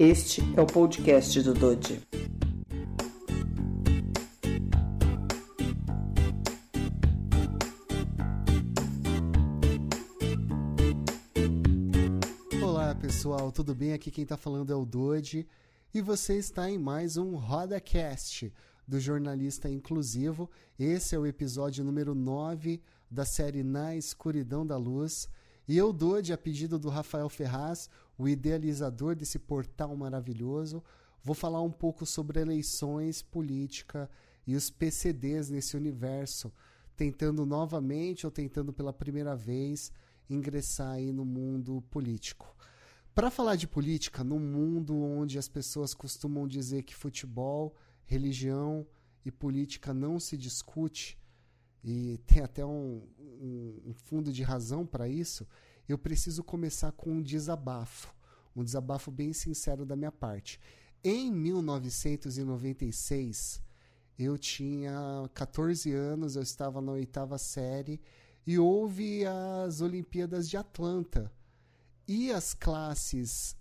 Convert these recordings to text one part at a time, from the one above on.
Este é o podcast do Dodi. Olá pessoal, tudo bem? Aqui quem está falando é o Dodi e você está em mais um RodaCast do Jornalista Inclusivo. Esse é o episódio número 9 da série Na Escuridão da Luz. E eu, Dodi, a pedido do Rafael Ferraz, o idealizador desse portal maravilhoso, vou falar um pouco sobre eleições, política e os PCDs nesse universo, tentando novamente ou tentando pela primeira vez ingressar aí no mundo político. Para falar de política, num mundo onde as pessoas costumam dizer que futebol, religião e política não se discute, e tem até um, um, um fundo de razão para isso, eu preciso começar com um desabafo, um desabafo bem sincero da minha parte. Em 1996, eu tinha 14 anos, eu estava na oitava série e houve as Olimpíadas de Atlanta. E as classes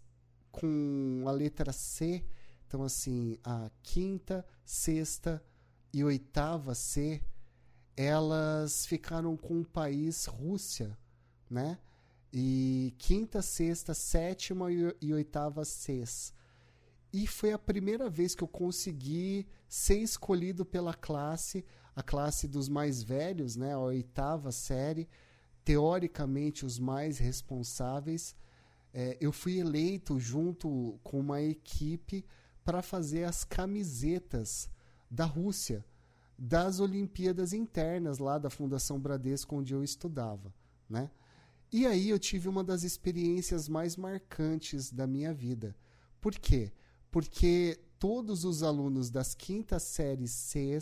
com a letra C, então assim, a quinta, sexta e oitava C, elas ficaram com o país Rússia, né? E quinta, sexta, sétima e oitava CES. E foi a primeira vez que eu consegui ser escolhido pela classe, a classe dos mais velhos, né, a oitava série, teoricamente os mais responsáveis. É, eu fui eleito junto com uma equipe para fazer as camisetas da Rússia das Olimpíadas Internas lá da Fundação Bradesco, onde eu estudava, né? E aí eu tive uma das experiências mais marcantes da minha vida. Por quê? Porque todos os alunos das quintas séries C,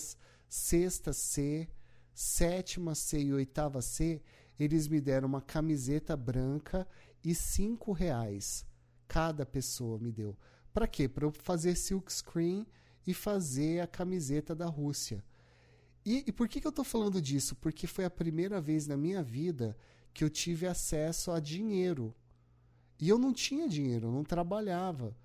sexta C, sétima C e oitava C, eles me deram uma camiseta branca e cinco reais. Cada pessoa me deu. Para quê? Para eu fazer silk screen e fazer a camiseta da Rússia. E, e por que, que eu estou falando disso? Porque foi a primeira vez na minha vida que eu tive acesso a dinheiro. E eu não tinha dinheiro, eu não trabalhava.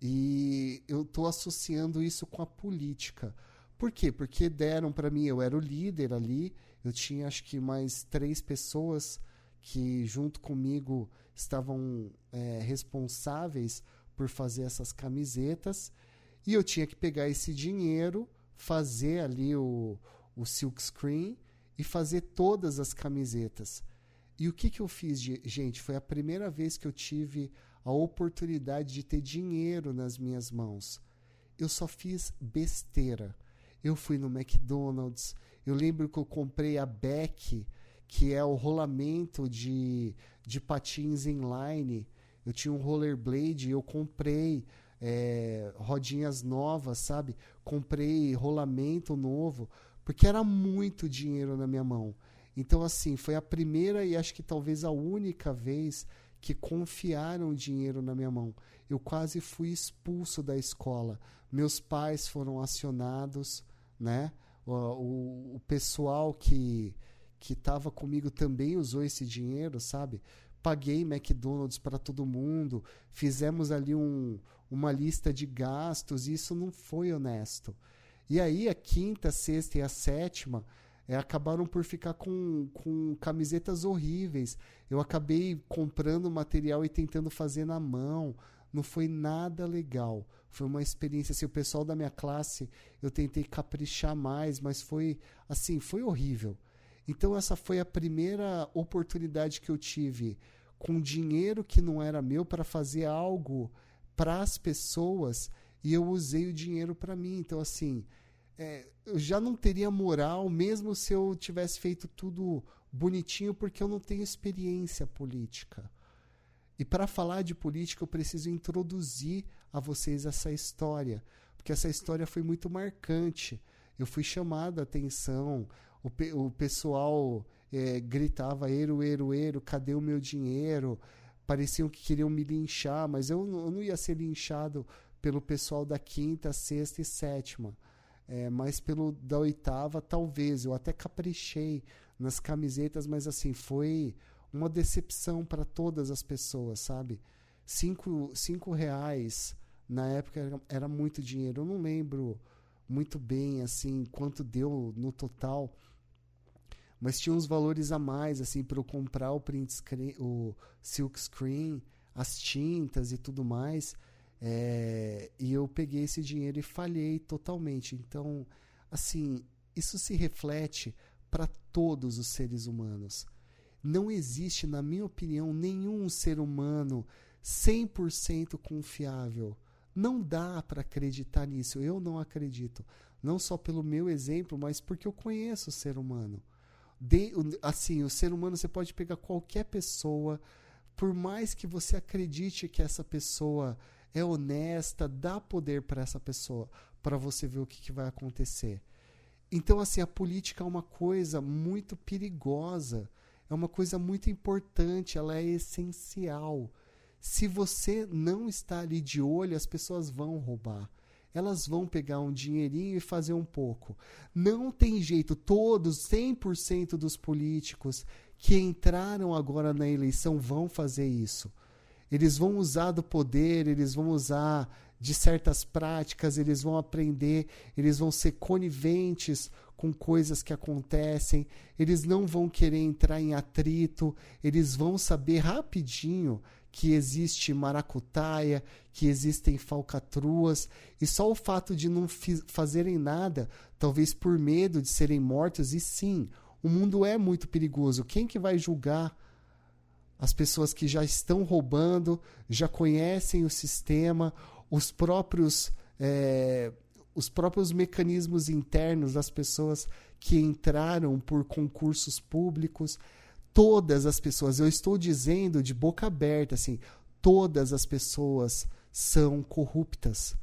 E eu estou associando isso com a política. Por quê? Porque deram para mim, eu era o líder ali, eu tinha acho que mais três pessoas que junto comigo estavam é, responsáveis por fazer essas camisetas. E eu tinha que pegar esse dinheiro, fazer ali o, o silk screen e fazer todas as camisetas. E o que, que eu fiz, gente? Foi a primeira vez que eu tive a oportunidade de ter dinheiro nas minhas mãos. Eu só fiz besteira. Eu fui no McDonald's. Eu lembro que eu comprei a Beck, que é o rolamento de, de patins inline. Eu tinha um rollerblade, eu comprei é, rodinhas novas, sabe? Comprei rolamento novo porque era muito dinheiro na minha mão. Então, assim, foi a primeira e acho que talvez a única vez que confiaram dinheiro na minha mão. Eu quase fui expulso da escola. Meus pais foram acionados, né? O, o, o pessoal que que estava comigo também usou esse dinheiro, sabe? Paguei McDonald's para todo mundo, fizemos ali um, uma lista de gastos e isso não foi honesto. E aí a quinta, a sexta e a sétima é, acabaram por ficar com, com camisetas horríveis. Eu acabei comprando material e tentando fazer na mão. Não foi nada legal. Foi uma experiência assim, o pessoal da minha classe, eu tentei caprichar mais, mas foi assim, foi horrível. Então essa foi a primeira oportunidade que eu tive com dinheiro que não era meu para fazer algo para as pessoas e eu usei o dinheiro para mim. Então, assim, é, eu já não teria moral, mesmo se eu tivesse feito tudo bonitinho, porque eu não tenho experiência política. E para falar de política, eu preciso introduzir a vocês essa história, porque essa história foi muito marcante. Eu fui chamado a atenção, o, pe o pessoal é, gritava: Eiro, Eiro, Eiro, cadê o meu dinheiro? Pareciam que queriam me linchar, mas eu, eu não ia ser linchado pelo pessoal da quinta, sexta e sétima. É, mas pelo da oitava, talvez. Eu até caprichei nas camisetas, mas assim, foi uma decepção para todas as pessoas, sabe? Cinco, cinco reais Na época era, era muito dinheiro. Eu não lembro muito bem assim quanto deu no total, mas tinha uns valores a mais assim para eu comprar o print screen, o silk screen, as tintas e tudo mais. É, e eu peguei esse dinheiro e falhei totalmente. Então, assim, isso se reflete para todos os seres humanos. Não existe, na minha opinião, nenhum ser humano 100% confiável. Não dá para acreditar nisso. Eu não acredito. Não só pelo meu exemplo, mas porque eu conheço o ser humano. De, assim, o ser humano você pode pegar qualquer pessoa, por mais que você acredite que essa pessoa é honesta, dá poder para essa pessoa, para você ver o que, que vai acontecer. Então, assim, a política é uma coisa muito perigosa, é uma coisa muito importante, ela é essencial. Se você não está ali de olho, as pessoas vão roubar. Elas vão pegar um dinheirinho e fazer um pouco. Não tem jeito, todos, 100% dos políticos que entraram agora na eleição vão fazer isso. Eles vão usar do poder, eles vão usar de certas práticas, eles vão aprender, eles vão ser coniventes com coisas que acontecem, eles não vão querer entrar em atrito, eles vão saber rapidinho que existe maracutaia, que existem falcatruas, e só o fato de não fazerem nada, talvez por medo de serem mortos, e sim, o mundo é muito perigoso. Quem que vai julgar as pessoas que já estão roubando, já conhecem o sistema, os próprios é, os próprios mecanismos internos das pessoas que entraram por concursos públicos, todas as pessoas, eu estou dizendo de boca aberta assim, todas as pessoas são corruptas.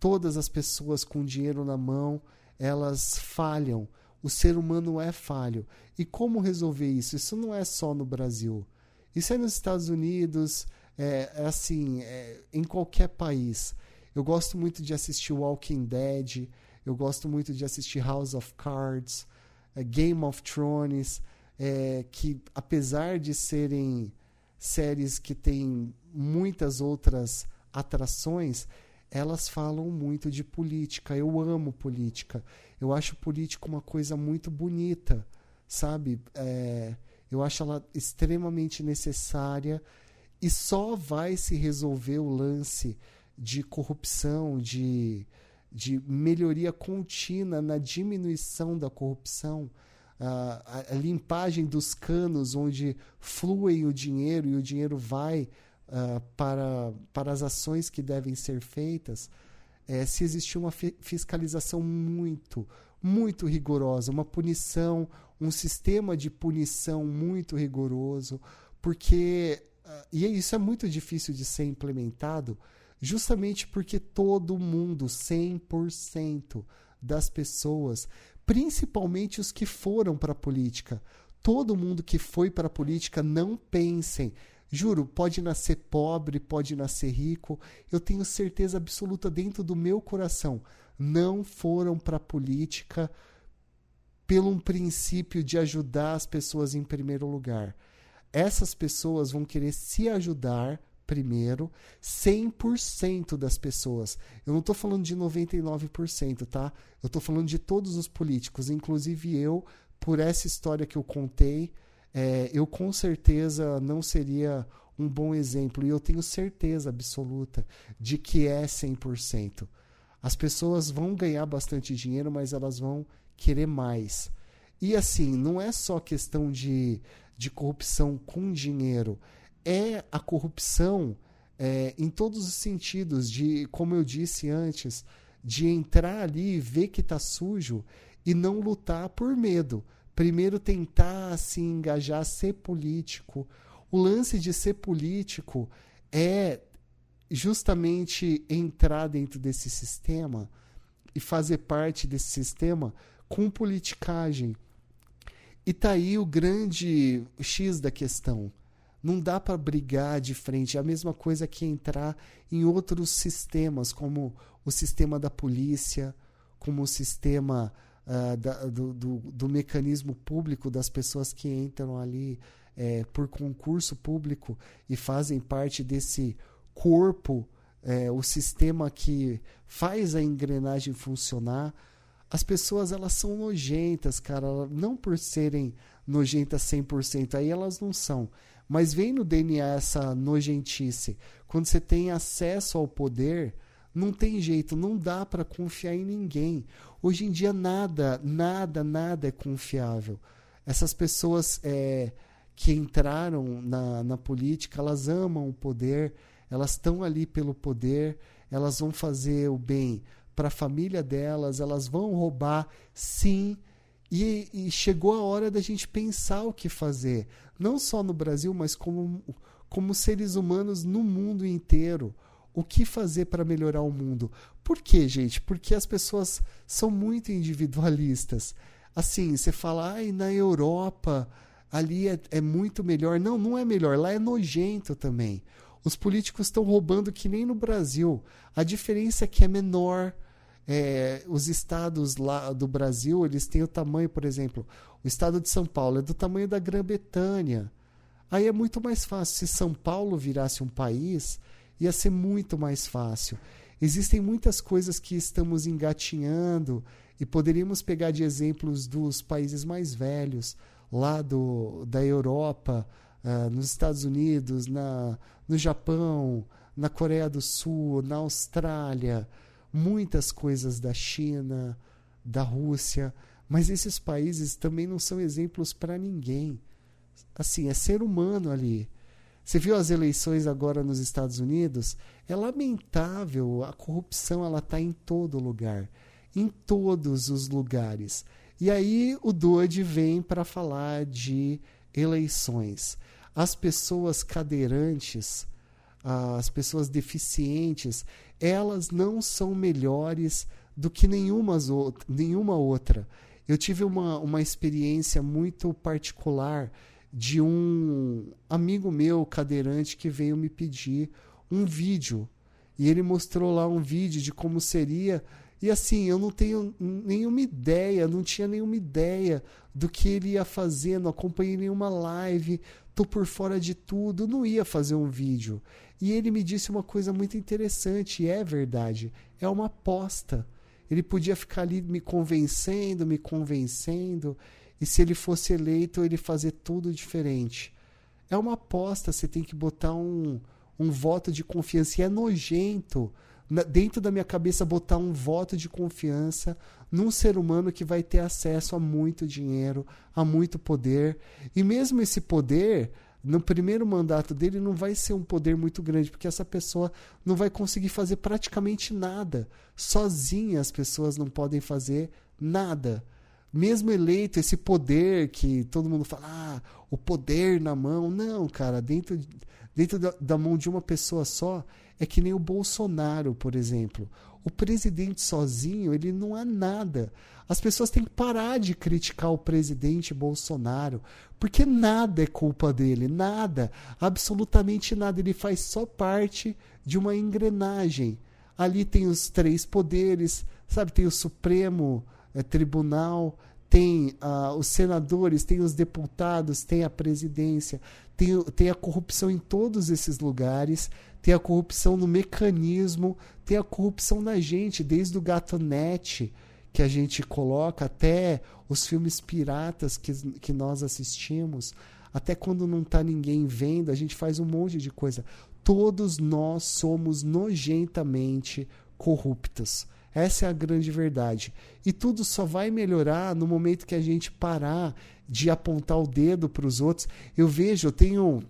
Todas as pessoas com dinheiro na mão, elas falham. O ser humano é falho. E como resolver isso? Isso não é só no Brasil. Isso é nos Estados Unidos, é, é assim, é, em qualquer país. Eu gosto muito de assistir Walking Dead, eu gosto muito de assistir House of Cards, é, Game of Thrones, é, que apesar de serem séries que têm muitas outras atrações, elas falam muito de política. Eu amo política. Eu acho política uma coisa muito bonita, sabe? É, eu acho ela extremamente necessária e só vai se resolver o lance de corrupção, de, de melhoria contínua na diminuição da corrupção, a, a limpagem dos canos onde flui o dinheiro e o dinheiro vai uh, para, para as ações que devem ser feitas, é, se existir uma fiscalização muito, muito rigorosa, uma punição, um sistema de punição muito rigoroso, porque uh, e isso é muito difícil de ser implementado, justamente porque todo mundo, 100% das pessoas, principalmente os que foram para a política, todo mundo que foi para a política não pensem Juro, pode nascer pobre, pode nascer rico, eu tenho certeza absoluta dentro do meu coração não foram para a política pelo um princípio de ajudar as pessoas em primeiro lugar. Essas pessoas vão querer se ajudar primeiro, 100% das pessoas. Eu não estou falando de 99%, tá? Eu estou falando de todos os políticos, inclusive eu, por essa história que eu contei, é, eu com certeza não seria um bom exemplo. E eu tenho certeza absoluta de que é 100%. As pessoas vão ganhar bastante dinheiro, mas elas vão querer mais. E assim, não é só questão de, de corrupção com dinheiro, é a corrupção é, em todos os sentidos, de, como eu disse antes, de entrar ali e ver que está sujo e não lutar por medo. Primeiro tentar se engajar, ser político. O lance de ser político é justamente entrar dentro desse sistema e fazer parte desse sistema com politicagem. E tá aí o grande X da questão. Não dá para brigar de frente. É a mesma coisa que entrar em outros sistemas, como o sistema da polícia, como o sistema uh, da, do, do, do, mecanismo público das pessoas que entram ali é, por concurso público e fazem parte desse corpo é, o sistema que faz a engrenagem funcionar. As pessoas elas são nojentas, cara, não por serem nojentas 100%, aí elas não são. Mas vem no DNA essa nojentice. Quando você tem acesso ao poder, não tem jeito, não dá para confiar em ninguém. Hoje em dia nada, nada, nada é confiável. Essas pessoas é, que entraram na, na política, elas amam o poder, elas estão ali pelo poder, elas vão fazer o bem para a família delas, elas vão roubar, sim. E, e, chegou a hora da gente pensar o que fazer, não só no Brasil, mas como, como seres humanos no mundo inteiro o que fazer para melhorar o mundo. Por quê, gente? Porque as pessoas são muito individualistas. Assim, você fala, ai, na Europa ali é, é muito melhor. Não, não é melhor. Lá é nojento também. Os políticos estão roubando que nem no Brasil. A diferença é que é menor. É, os estados lá do Brasil, eles têm o tamanho, por exemplo, o estado de São Paulo é do tamanho da Grã-Bretanha. Aí é muito mais fácil. Se São Paulo virasse um país, ia ser muito mais fácil. Existem muitas coisas que estamos engatinhando e poderíamos pegar de exemplos dos países mais velhos, lá do, da Europa, uh, nos Estados Unidos, na, no Japão, na Coreia do Sul, na Austrália, muitas coisas da China, da Rússia, mas esses países também não são exemplos para ninguém. Assim, é ser humano ali. Você viu as eleições agora nos Estados Unidos? É lamentável, a corrupção ela está em todo lugar, em todos os lugares. E aí o Dodge vem para falar de eleições. As pessoas cadeirantes, as pessoas deficientes, elas não são melhores do que nenhuma, nenhuma outra. Eu tive uma, uma experiência muito particular de um amigo meu cadeirante que veio me pedir um vídeo. E ele mostrou lá um vídeo de como seria. E assim, eu não tenho nenhuma ideia, não tinha nenhuma ideia do que ele ia fazer, não acompanhei nenhuma live, tô por fora de tudo, não ia fazer um vídeo. E ele me disse uma coisa muito interessante, e é verdade, é uma aposta. Ele podia ficar ali me convencendo, me convencendo, e se ele fosse eleito, ele fazer tudo diferente. É uma aposta, você tem que botar um, um voto de confiança. E é nojento, na, dentro da minha cabeça, botar um voto de confiança num ser humano que vai ter acesso a muito dinheiro, a muito poder. E mesmo esse poder, no primeiro mandato dele, não vai ser um poder muito grande, porque essa pessoa não vai conseguir fazer praticamente nada. Sozinha as pessoas não podem fazer nada mesmo eleito, esse poder que todo mundo fala, ah, o poder na mão. Não, cara, dentro, dentro da, da mão de uma pessoa só, é que nem o Bolsonaro, por exemplo. O presidente sozinho, ele não é nada. As pessoas têm que parar de criticar o presidente Bolsonaro, porque nada é culpa dele, nada, absolutamente nada. Ele faz só parte de uma engrenagem. Ali tem os três poderes, sabe? Tem o Supremo é, tribunal, tem uh, os senadores, tem os deputados, tem a presidência, tem, tem a corrupção em todos esses lugares, tem a corrupção no mecanismo, tem a corrupção na gente, desde o gato net que a gente coloca até os filmes piratas que, que nós assistimos, até quando não está ninguém vendo, a gente faz um monte de coisa. Todos nós somos nojentamente corruptos. Essa é a grande verdade. E tudo só vai melhorar no momento que a gente parar de apontar o dedo para os outros. Eu vejo, eu tenho,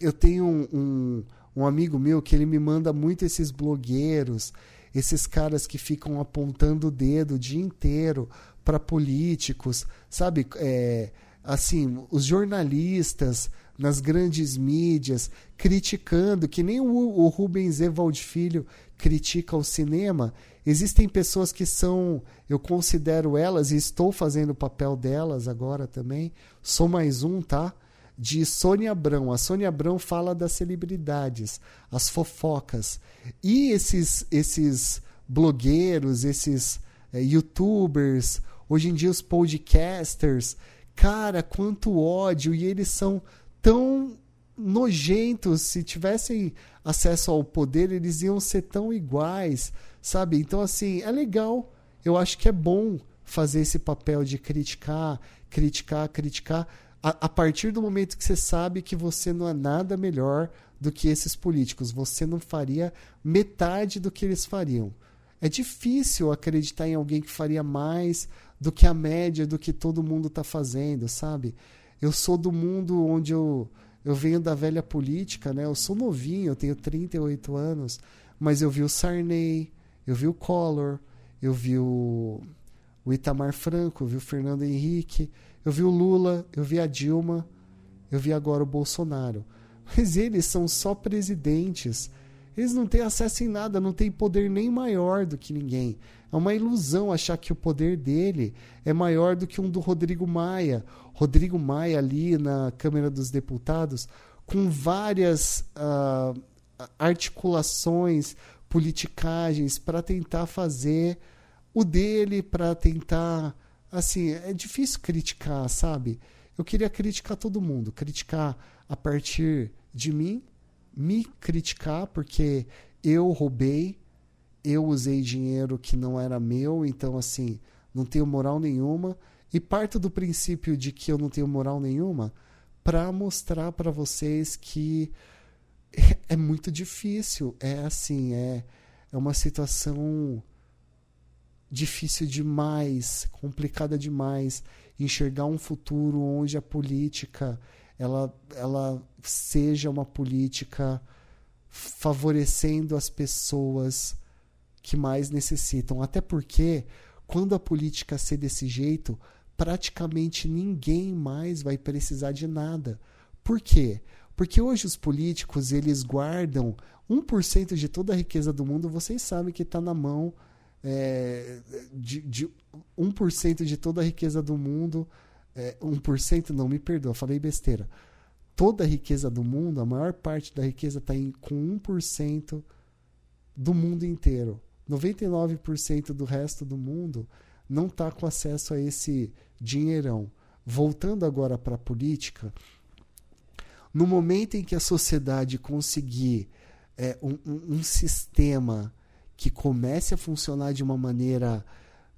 eu tenho um, um, um amigo meu que ele me manda muito esses blogueiros, esses caras que ficam apontando o dedo o dia inteiro para políticos, sabe? É, assim, os jornalistas nas grandes mídias criticando, que nem o, o Rubens Evald Filho critica o cinema, Existem pessoas que são, eu considero elas, e estou fazendo o papel delas agora também, sou mais um, tá? De Sônia Abrão. A Sônia Abrão fala das celebridades, as fofocas. E esses, esses blogueiros, esses é, youtubers, hoje em dia os podcasters, cara, quanto ódio, e eles são tão nojentos. Se tivessem acesso ao poder, eles iam ser tão iguais, sabe? Então, assim, é legal. Eu acho que é bom fazer esse papel de criticar, criticar, criticar. A, a partir do momento que você sabe que você não é nada melhor do que esses políticos, você não faria metade do que eles fariam. É difícil acreditar em alguém que faria mais do que a média do que todo mundo está fazendo, sabe? Eu sou do mundo onde eu, eu venho da velha política, né? Eu sou novinho, eu tenho 38 anos, mas eu vi o Sarney, eu vi o Collor, eu vi o, o Itamar Franco, eu vi o Fernando Henrique, eu vi o Lula, eu vi a Dilma, eu vi agora o Bolsonaro. Mas eles são só presidentes. Eles não têm acesso em nada, não têm poder nem maior do que ninguém. É uma ilusão achar que o poder dele é maior do que um do Rodrigo Maia. Rodrigo Maia ali na Câmara dos Deputados, com várias uh, articulações, politicagens para tentar fazer o dele, para tentar. Assim, é difícil criticar, sabe? Eu queria criticar todo mundo, criticar a partir de mim, me criticar porque eu roubei, eu usei dinheiro que não era meu, então assim, não tenho moral nenhuma. E parto do princípio de que eu não tenho moral nenhuma para mostrar para vocês que é muito difícil, é assim, é, é uma situação difícil demais, complicada demais enxergar um futuro onde a política ela, ela seja uma política favorecendo as pessoas que mais necessitam. Até porque, quando a política ser desse jeito, praticamente ninguém mais vai precisar de nada. Por quê? Porque hoje os políticos eles guardam 1% de toda a riqueza do mundo, vocês sabem que está na mão é, de, de 1% de toda a riqueza do mundo é, 1% não, me perdoa, falei besteira. Toda a riqueza do mundo, a maior parte da riqueza está com 1% do mundo inteiro. 99% do resto do mundo não está com acesso a esse dinheirão. Voltando agora para a política, no momento em que a sociedade conseguir é, um, um, um, sistema que comece a funcionar de uma maneira,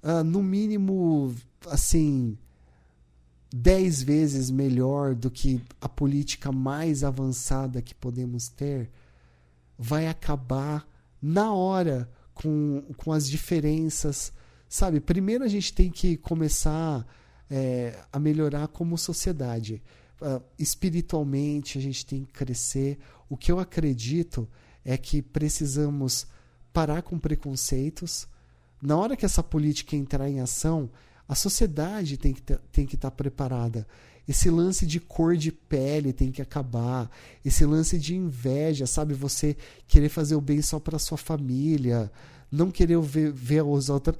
uh, no mínimo, assim, dez vezes melhor do que a política mais avançada que podemos ter, vai acabar na hora com, com as diferenças. Sabe, primeiro a gente tem que começar é, a melhorar como sociedade. Uh, espiritualmente, a gente tem que crescer. O que eu acredito é que precisamos parar com preconceitos. Na hora que essa política entrar em ação, a sociedade tem que tem que estar preparada. Esse lance de cor de pele tem que acabar. Esse lance de inveja, sabe? Você querer fazer o bem só para sua família, não querer ver, ver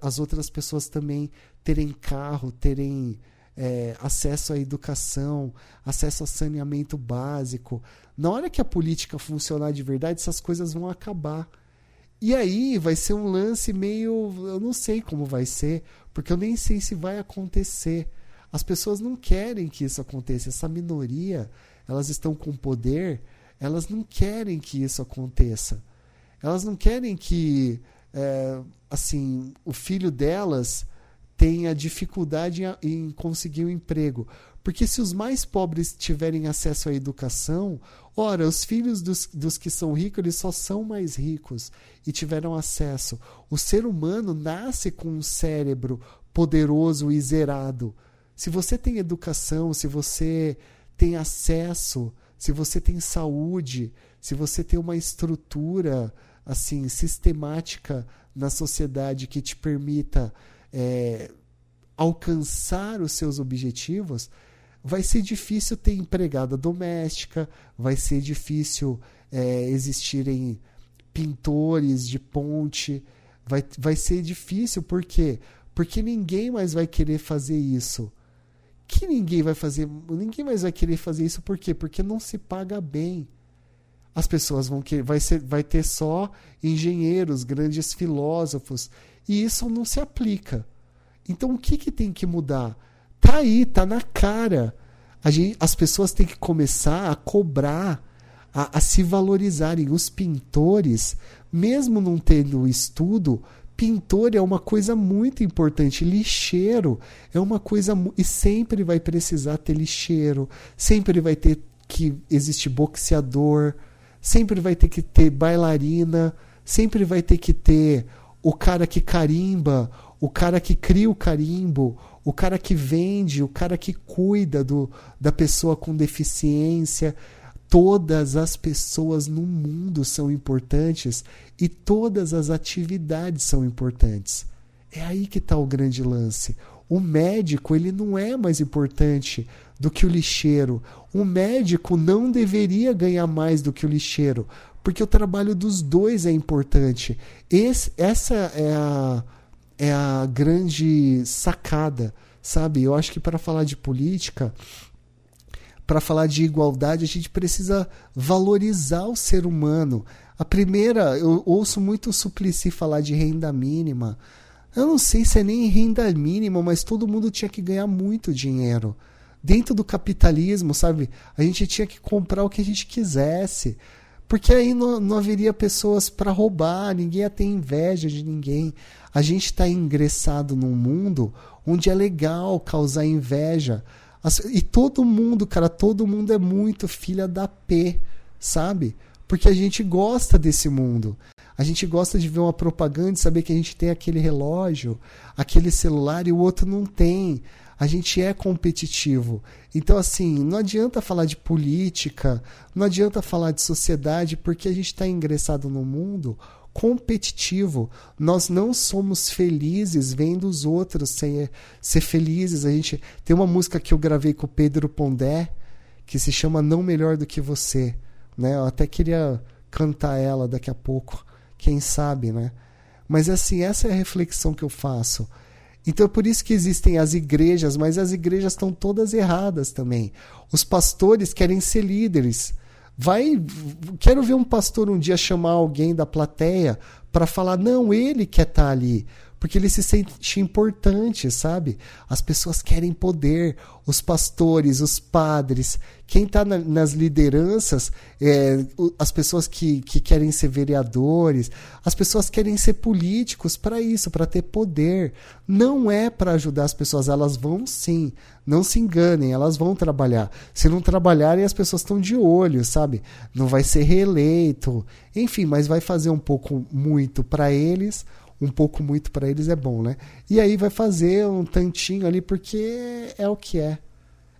as outras pessoas também terem carro, terem é, acesso à educação, acesso a saneamento básico. Na hora que a política funcionar de verdade, essas coisas vão acabar. E aí vai ser um lance meio. Eu não sei como vai ser, porque eu nem sei se vai acontecer. As pessoas não querem que isso aconteça. Essa minoria, elas estão com poder, elas não querem que isso aconteça. Elas não querem que, é, assim, o filho delas tenha dificuldade em, em conseguir um emprego. Porque se os mais pobres tiverem acesso à educação, ora, os filhos dos, dos que são ricos, eles só são mais ricos e tiveram acesso. O ser humano nasce com um cérebro poderoso e zerado. Se você tem educação, se você tem acesso, se você tem saúde, se você tem uma estrutura assim sistemática na sociedade que te permita é, alcançar os seus objetivos, vai ser difícil ter empregada doméstica, vai ser difícil é, existirem pintores de ponte, vai, vai ser difícil, por quê? Porque ninguém mais vai querer fazer isso. Que ninguém vai fazer, ninguém mais vai querer fazer isso por quê? Porque não se paga bem. As pessoas vão querer, vai, ser, vai ter só engenheiros, grandes filósofos, e isso não se aplica. Então o que, que tem que mudar? Tá aí, tá na cara. Gente, as pessoas têm que começar a cobrar a, a se valorizarem. Os pintores, mesmo não tendo estudo, pintor é uma coisa muito importante. Lixeiro é uma coisa. E sempre vai precisar ter lixeiro, sempre vai ter que existir boxeador, sempre vai ter que ter bailarina, sempre vai ter que ter o cara que carimba, o cara que cria o carimbo, o cara que vende, o cara que cuida do, da pessoa com deficiência. Todas as pessoas no mundo são importantes e todas as atividades são importantes. É aí que está o grande lance. O médico ele não é mais importante do que o lixeiro. O médico não deveria ganhar mais do que o lixeiro, porque o trabalho dos dois é importante. Esse, essa é a, é a grande sacada, sabe? Eu acho que para falar de política, para falar de igualdade, a gente precisa valorizar o ser humano. A primeira, eu ouço muito o Suplicy falar de renda mínima. Eu não sei se é nem renda mínima, mas todo mundo tinha que ganhar muito dinheiro. Dentro do capitalismo, sabe? A gente tinha que comprar o que a gente quisesse. Porque aí não, não haveria pessoas para roubar, ninguém ia ter inveja de ninguém. A gente está ingressado num mundo onde é legal causar inveja. E todo mundo, cara, todo mundo é muito filha da P, sabe? Porque a gente gosta desse mundo. A gente gosta de ver uma propaganda e saber que a gente tem aquele relógio, aquele celular e o outro não tem a gente é competitivo. Então, assim, não adianta falar de política, não adianta falar de sociedade, porque a gente está ingressado no mundo competitivo. Nós não somos felizes vendo os outros ser, ser felizes. A gente tem uma música que eu gravei com o Pedro Pondé que se chama Não Melhor do que Você. Né? Eu até queria cantar ela daqui a pouco, quem sabe, né? Mas assim, essa é a reflexão que eu faço. Então é por isso que existem as igrejas, mas as igrejas estão todas erradas também. Os pastores querem ser líderes. Vai, quero ver um pastor um dia chamar alguém da plateia para falar, não, ele quer estar tá ali porque ele se sente importante, sabe? As pessoas querem poder, os pastores, os padres, quem está na, nas lideranças, é, as pessoas que, que querem ser vereadores, as pessoas querem ser políticos para isso, para ter poder. Não é para ajudar as pessoas, elas vão sim, não se enganem, elas vão trabalhar. Se não trabalharem, as pessoas estão de olho, sabe? Não vai ser reeleito, enfim, mas vai fazer um pouco muito para eles um pouco muito para eles é bom, né? E aí vai fazer um tantinho ali porque é o que é.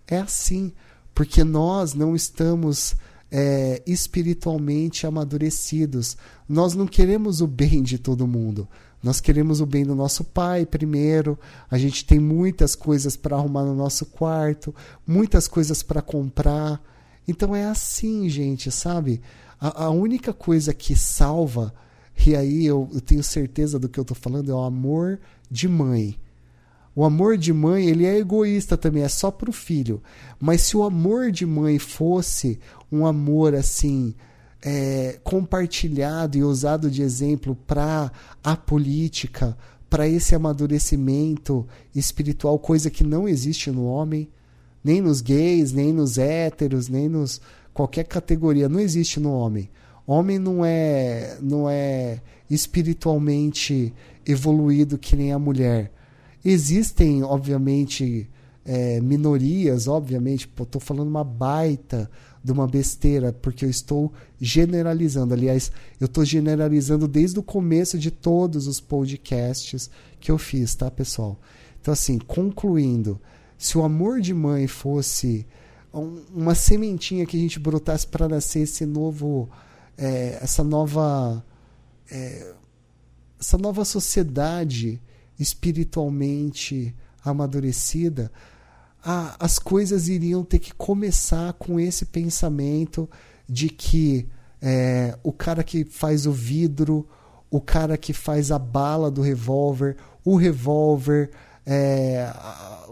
É assim. Porque nós não estamos é, espiritualmente amadurecidos. Nós não queremos o bem de todo mundo. Nós queremos o bem do nosso pai primeiro. A gente tem muitas coisas para arrumar no nosso quarto, muitas coisas para comprar. Então é assim, gente, sabe? A, a única coisa que salva e aí eu, eu tenho certeza do que eu estou falando, é o amor de mãe. O amor de mãe, ele é egoísta também, é só para o filho. Mas se o amor de mãe fosse um amor assim, é, compartilhado e usado de exemplo para a política, para esse amadurecimento espiritual, coisa que não existe no homem, nem nos gays, nem nos héteros, nem nos qualquer categoria, não existe no homem. Homem não é, não é espiritualmente evoluído que nem a mulher. Existem, obviamente, é, minorias, obviamente, estou falando uma baita de uma besteira, porque eu estou generalizando. Aliás, eu estou generalizando desde o começo de todos os podcasts que eu fiz, tá, pessoal? Então, assim, concluindo, se o amor de mãe fosse uma sementinha que a gente brotasse para nascer esse novo é, essa nova é, essa nova sociedade espiritualmente amadurecida, a, as coisas iriam ter que começar com esse pensamento de que é, o cara que faz o vidro, o cara que faz a bala do revólver, o revólver, é, a,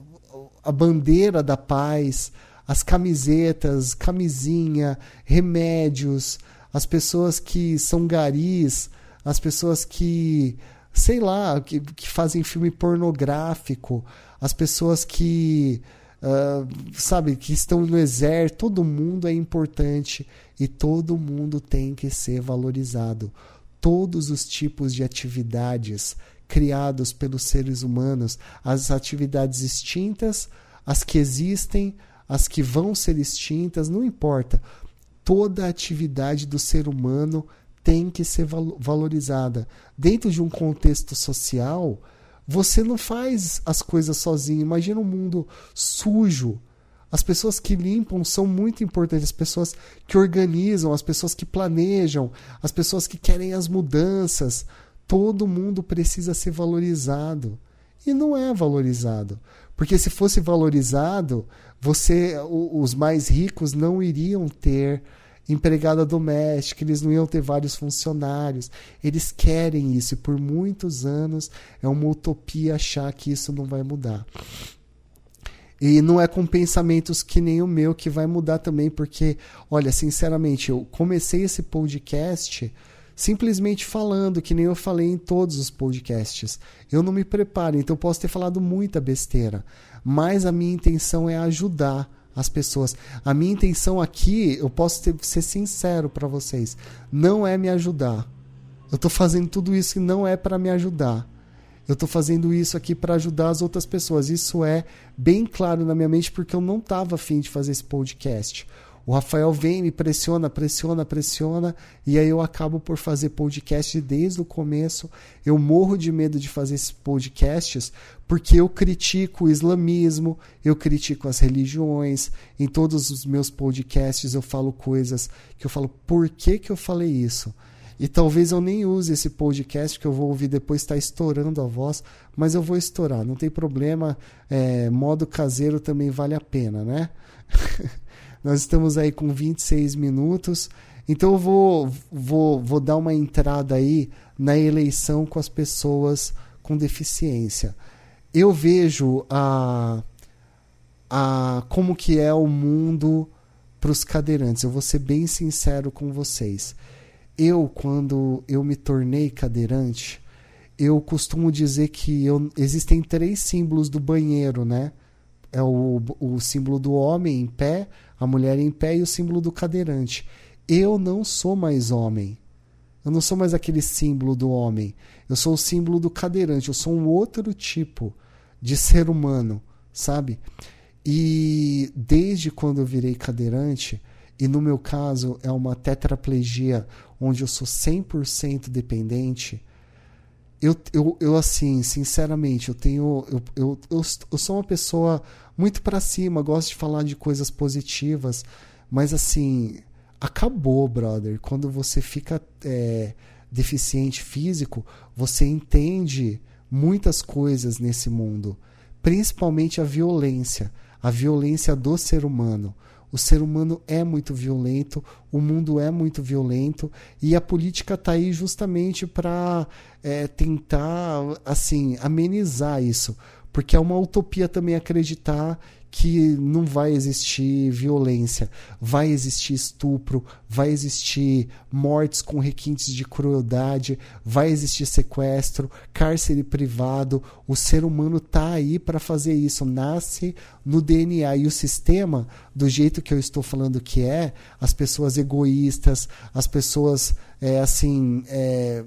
a bandeira da paz, as camisetas, camisinha, remédios, as pessoas que são garis, as pessoas que, sei lá, que, que fazem filme pornográfico, as pessoas que uh, sabe, que estão no exército, todo mundo é importante e todo mundo tem que ser valorizado. Todos os tipos de atividades criados pelos seres humanos, as atividades extintas, as que existem, as que vão ser extintas, não importa. Toda atividade do ser humano tem que ser valorizada. Dentro de um contexto social, você não faz as coisas sozinho. Imagina um mundo sujo. As pessoas que limpam são muito importantes, as pessoas que organizam, as pessoas que planejam, as pessoas que querem as mudanças. Todo mundo precisa ser valorizado. E não é valorizado. Porque se fosse valorizado, você, os mais ricos não iriam ter empregada doméstica, eles não iam ter vários funcionários. Eles querem isso e por muitos anos é uma utopia achar que isso não vai mudar. E não é com pensamentos que nem o meu que vai mudar também, porque, olha, sinceramente, eu comecei esse podcast simplesmente falando, que nem eu falei em todos os podcasts. Eu não me preparo, então eu posso ter falado muita besteira, mas a minha intenção é ajudar as pessoas. A minha intenção aqui, eu posso ter, ser sincero para vocês, não é me ajudar. Eu estou fazendo tudo isso e não é para me ajudar. Eu estou fazendo isso aqui para ajudar as outras pessoas. Isso é bem claro na minha mente porque eu não estava afim de fazer esse podcast. O Rafael vem, me pressiona, pressiona, pressiona, e aí eu acabo por fazer podcast desde o começo. Eu morro de medo de fazer esses podcasts porque eu critico o islamismo, eu critico as religiões. Em todos os meus podcasts eu falo coisas que eu falo, por que, que eu falei isso? E talvez eu nem use esse podcast que eu vou ouvir depois, está estourando a voz, mas eu vou estourar, não tem problema. É, modo caseiro também vale a pena, né? Nós estamos aí com 26 minutos. Então eu vou, vou, vou dar uma entrada aí na eleição com as pessoas com deficiência. Eu vejo a, a como que é o mundo para os cadeirantes. Eu vou ser bem sincero com vocês. Eu, quando eu me tornei cadeirante, eu costumo dizer que eu, existem três símbolos do banheiro, né? É o, o símbolo do homem em pé, a mulher em pé e o símbolo do cadeirante. Eu não sou mais homem. Eu não sou mais aquele símbolo do homem. Eu sou o símbolo do cadeirante. Eu sou um outro tipo de ser humano, sabe? E desde quando eu virei cadeirante, e no meu caso é uma tetraplegia onde eu sou 100% dependente, eu, eu, eu assim, sinceramente, eu tenho. Eu, eu, eu, eu sou uma pessoa muito para cima, gosto de falar de coisas positivas, mas assim, acabou, brother. Quando você fica é, deficiente físico, você entende muitas coisas nesse mundo, principalmente a violência, a violência do ser humano. O ser humano é muito violento, o mundo é muito violento e a política está aí justamente para é, tentar assim amenizar isso, porque é uma utopia também acreditar que não vai existir violência, vai existir estupro, vai existir mortes com requintes de crueldade, vai existir sequestro, cárcere privado. O ser humano tá aí para fazer isso, nasce no DNA e o sistema, do jeito que eu estou falando que é, as pessoas egoístas, as pessoas é, assim é,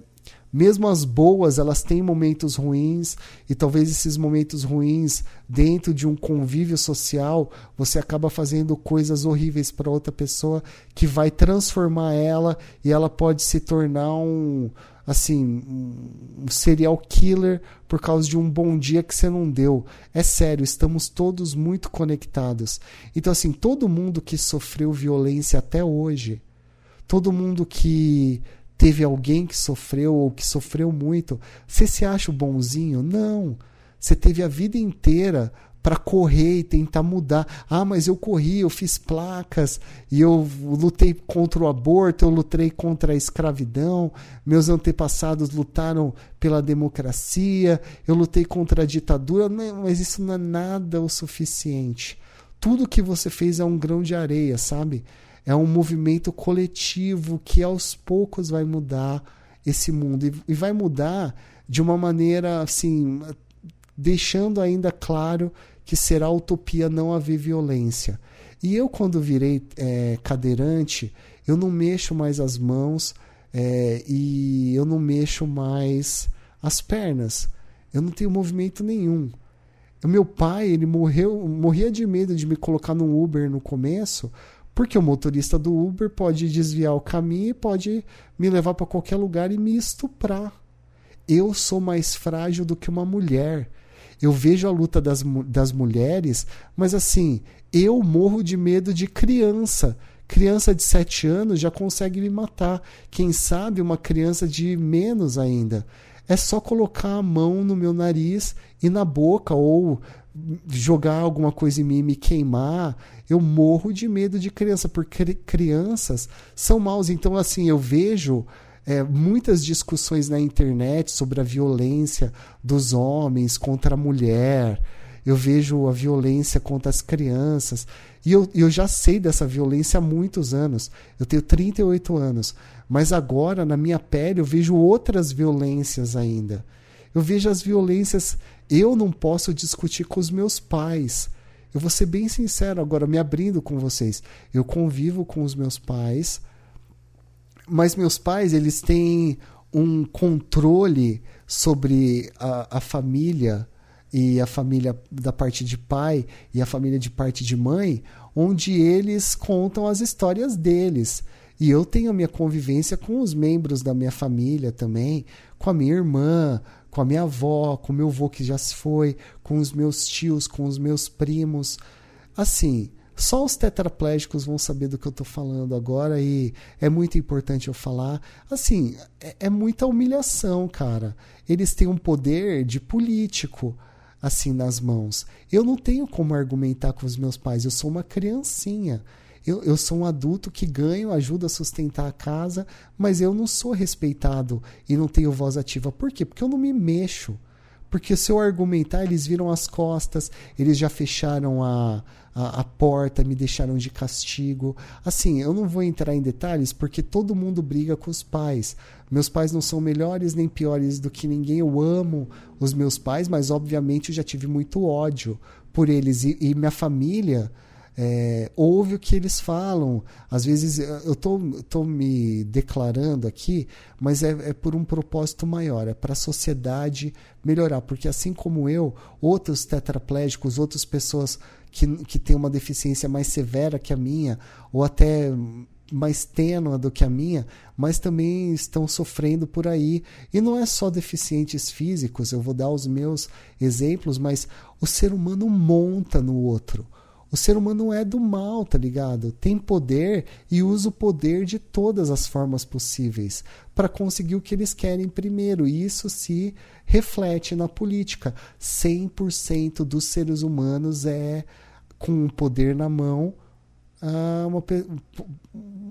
mesmo as boas, elas têm momentos ruins e talvez esses momentos ruins, dentro de um convívio social, você acaba fazendo coisas horríveis para outra pessoa que vai transformar ela e ela pode se tornar um assim, um serial killer por causa de um bom dia que você não deu. É sério, estamos todos muito conectados. Então assim, todo mundo que sofreu violência até hoje, todo mundo que teve alguém que sofreu ou que sofreu muito, você se acha o bonzinho? Não. Você teve a vida inteira para correr e tentar mudar. Ah, mas eu corri, eu fiz placas e eu lutei contra o aborto, eu lutei contra a escravidão, meus antepassados lutaram pela democracia, eu lutei contra a ditadura, mas isso não é nada o suficiente. Tudo que você fez é um grão de areia, sabe? É um movimento coletivo que aos poucos vai mudar esse mundo e, vai mudar de uma maneira assim, deixando ainda claro que será utopia não haver violência. E eu, quando virei é, cadeirante, eu não mexo mais as mãos é, e eu não mexo mais as pernas. Eu não tenho movimento nenhum. O meu pai, ele morreu, morria de medo de me colocar no Uber no começo, porque o motorista do Uber pode desviar o caminho e pode me levar para qualquer lugar e me estuprar. Eu sou mais frágil do que uma mulher. Eu vejo a luta das, das mulheres, mas assim, eu morro de medo de criança. Criança de 7 anos já consegue me matar. Quem sabe uma criança de menos ainda. É só colocar a mão no meu nariz e na boca, ou jogar alguma coisa em mim e me queimar. Eu morro de medo de criança, porque crianças são maus. Então, assim, eu vejo é, muitas discussões na internet sobre a violência dos homens contra a mulher. Eu vejo a violência contra as crianças. E eu, eu já sei dessa violência há muitos anos. Eu tenho 38 anos. Mas agora, na minha pele, eu vejo outras violências ainda. Eu vejo as violências. Eu não posso discutir com os meus pais. Eu vou ser bem sincero agora, me abrindo com vocês. Eu convivo com os meus pais, mas meus pais eles têm um controle sobre a, a família e a família da parte de pai e a família de parte de mãe, onde eles contam as histórias deles. E eu tenho a minha convivência com os membros da minha família também, com a minha irmã, com a minha avó, com o meu avô que já se foi, com os meus tios, com os meus primos. Assim, só os tetraplégicos vão saber do que eu estou falando agora e é muito importante eu falar. Assim, é, é muita humilhação, cara. Eles têm um poder de político assim nas mãos. Eu não tenho como argumentar com os meus pais, eu sou uma criancinha. Eu, eu sou um adulto que ganho, ajuda a sustentar a casa, mas eu não sou respeitado e não tenho voz ativa. Por quê? Porque eu não me mexo. Porque se eu argumentar, eles viram as costas, eles já fecharam a, a, a, porta, me deixaram de castigo. Assim, eu não vou entrar em detalhes porque todo mundo briga com os pais. Meus pais não são melhores nem piores do que ninguém. Eu amo os meus pais, mas obviamente eu já tive muito ódio por eles. E, e minha família é, ouve o que eles falam. Às vezes eu tô, tô me declarando aqui, mas é, é por um propósito maior, é para a sociedade melhorar. Porque assim como eu, outros tetraplégicos, outras pessoas que, que têm uma deficiência mais severa que a minha, ou até mais tênua do que a minha, mas também estão sofrendo por aí. E não é só deficientes físicos, eu vou dar os meus exemplos, mas o ser humano monta no outro. O ser humano é do mal, tá ligado? Tem poder e usa o poder de todas as formas possíveis para conseguir o que eles querem primeiro. E isso se reflete na política. 100% dos seres humanos é com o poder na mão uma,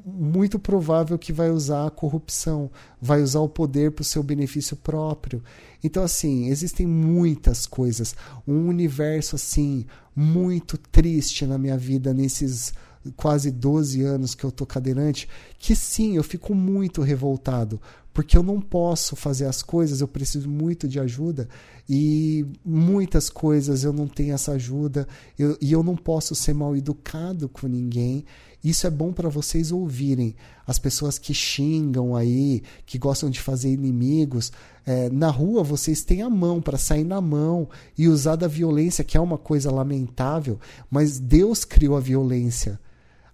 muito provável que vai usar a corrupção, vai usar o poder para o seu benefício próprio. Então, assim, existem muitas coisas. Um universo, assim, muito triste na minha vida nesses quase 12 anos que eu tô cadeirante, que sim, eu fico muito revoltado, porque eu não posso fazer as coisas, eu preciso muito de ajuda e muitas coisas eu não tenho essa ajuda eu, e eu não posso ser mal educado com ninguém. Isso é bom para vocês ouvirem. As pessoas que xingam aí, que gostam de fazer inimigos, é, na rua vocês têm a mão para sair na mão e usar da violência, que é uma coisa lamentável, mas Deus criou a violência.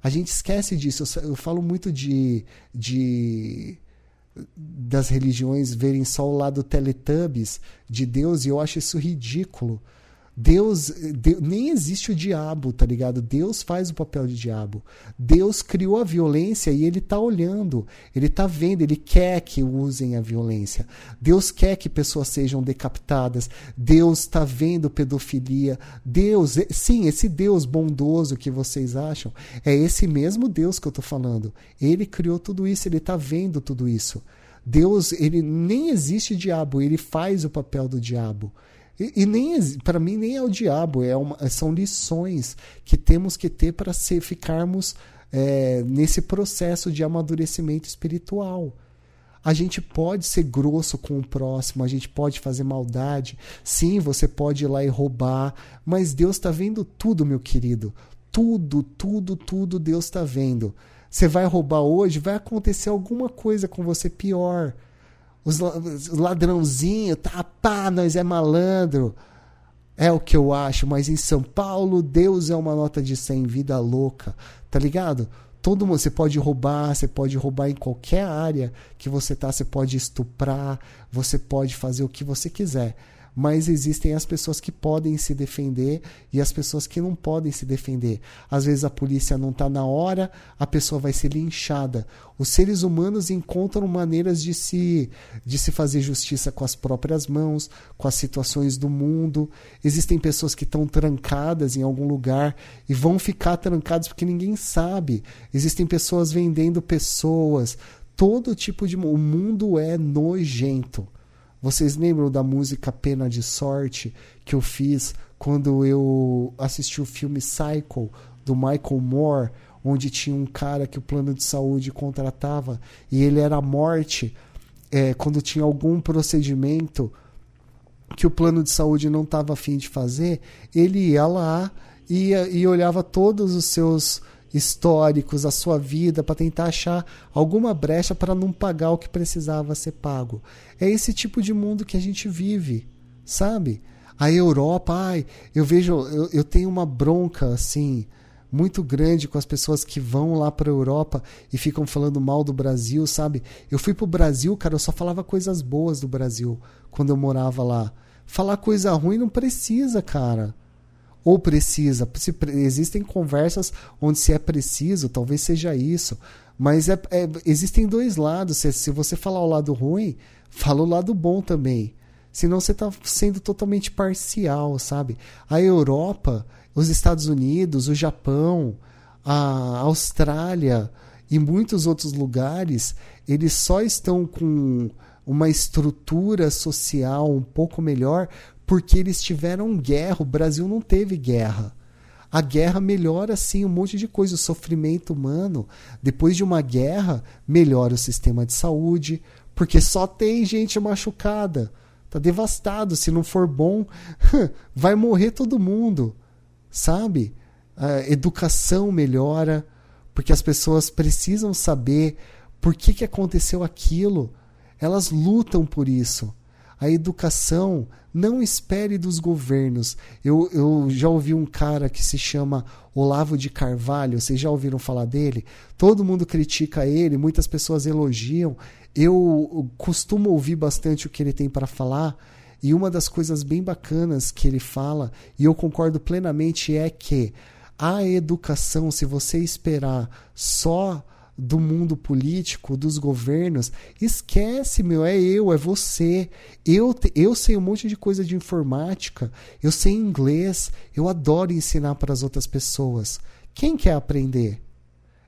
A gente esquece disso. Eu, eu falo muito de, de das religiões verem só o lado Teletubbies de Deus e eu acho isso ridículo. Deus, Deus, nem existe o diabo, tá ligado? Deus faz o papel de diabo. Deus criou a violência e ele tá olhando, ele tá vendo, ele quer que usem a violência. Deus quer que pessoas sejam decapitadas. Deus está vendo pedofilia. Deus, sim, esse Deus bondoso que vocês acham, é esse mesmo Deus que eu tô falando. Ele criou tudo isso, ele tá vendo tudo isso. Deus, ele nem existe diabo, ele faz o papel do diabo. E, e nem para mim nem é o diabo, é uma, são lições que temos que ter para ficarmos é, nesse processo de amadurecimento espiritual. A gente pode ser grosso com o próximo, a gente pode fazer maldade. Sim, você pode ir lá e roubar, mas Deus está vendo tudo, meu querido. Tudo, tudo, tudo Deus está vendo. Você vai roubar hoje, vai acontecer alguma coisa com você pior. Os ladrãozinho, tá, pá, nós é malandro. É o que eu acho, mas em São Paulo, Deus é uma nota de 100, vida louca, tá ligado? Todo mundo, você pode roubar, você pode roubar em qualquer área que você tá, você pode estuprar, você pode fazer o que você quiser mas existem as pessoas que podem se defender e as pessoas que não podem se defender. Às vezes a polícia não está na hora, a pessoa vai ser linchada. Os seres humanos encontram maneiras de se, de se fazer justiça com as próprias mãos, com as situações do mundo. Existem pessoas que estão trancadas em algum lugar e vão ficar trancadas porque ninguém sabe. Existem pessoas vendendo pessoas. Todo tipo de. O mundo é nojento. Vocês lembram da música Pena de Sorte que eu fiz quando eu assisti o filme Cycle do Michael Moore, onde tinha um cara que o plano de saúde contratava e ele era a morte é, quando tinha algum procedimento que o plano de saúde não estava afim de fazer, ele ia lá e, e olhava todos os seus históricos, a sua vida, para tentar achar alguma brecha para não pagar o que precisava ser pago. É esse tipo de mundo que a gente vive, sabe? A Europa, ai, eu vejo, eu, eu tenho uma bronca assim muito grande com as pessoas que vão lá para a Europa e ficam falando mal do Brasil, sabe? Eu fui pro Brasil, cara, eu só falava coisas boas do Brasil quando eu morava lá. Falar coisa ruim não precisa, cara ou precisa. Se, existem conversas onde se é preciso, talvez seja isso. Mas é, é, existem dois lados. Se, se você falar o lado ruim, fala o lado bom também. Senão você está sendo totalmente parcial, sabe? A Europa, os Estados Unidos, o Japão, a Austrália e muitos outros lugares, eles só estão com uma estrutura social um pouco melhor porque eles tiveram guerra. O Brasil não teve guerra. A guerra melhora sim um monte de coisa. O sofrimento humano, depois de uma guerra, melhora o sistema de saúde, porque só tem gente machucada. Tá devastado. Se não for bom, vai morrer todo mundo. Sabe? A educação melhora, porque as pessoas precisam saber por que, que aconteceu aquilo. Elas lutam por isso. A educação não espere dos governos. Eu, eu já ouvi um cara que se chama Olavo de Carvalho, vocês já ouviram falar dele? Todo mundo critica ele, muitas pessoas elogiam. Eu costumo ouvir bastante o que ele tem para falar. E uma das coisas bem bacanas que ele fala, e eu concordo plenamente, é que a educação, se você esperar só do mundo político, dos governos. Esquece, meu, é eu, é você. Eu, eu sei um monte de coisa de informática, eu sei inglês, eu adoro ensinar para as outras pessoas. Quem quer aprender?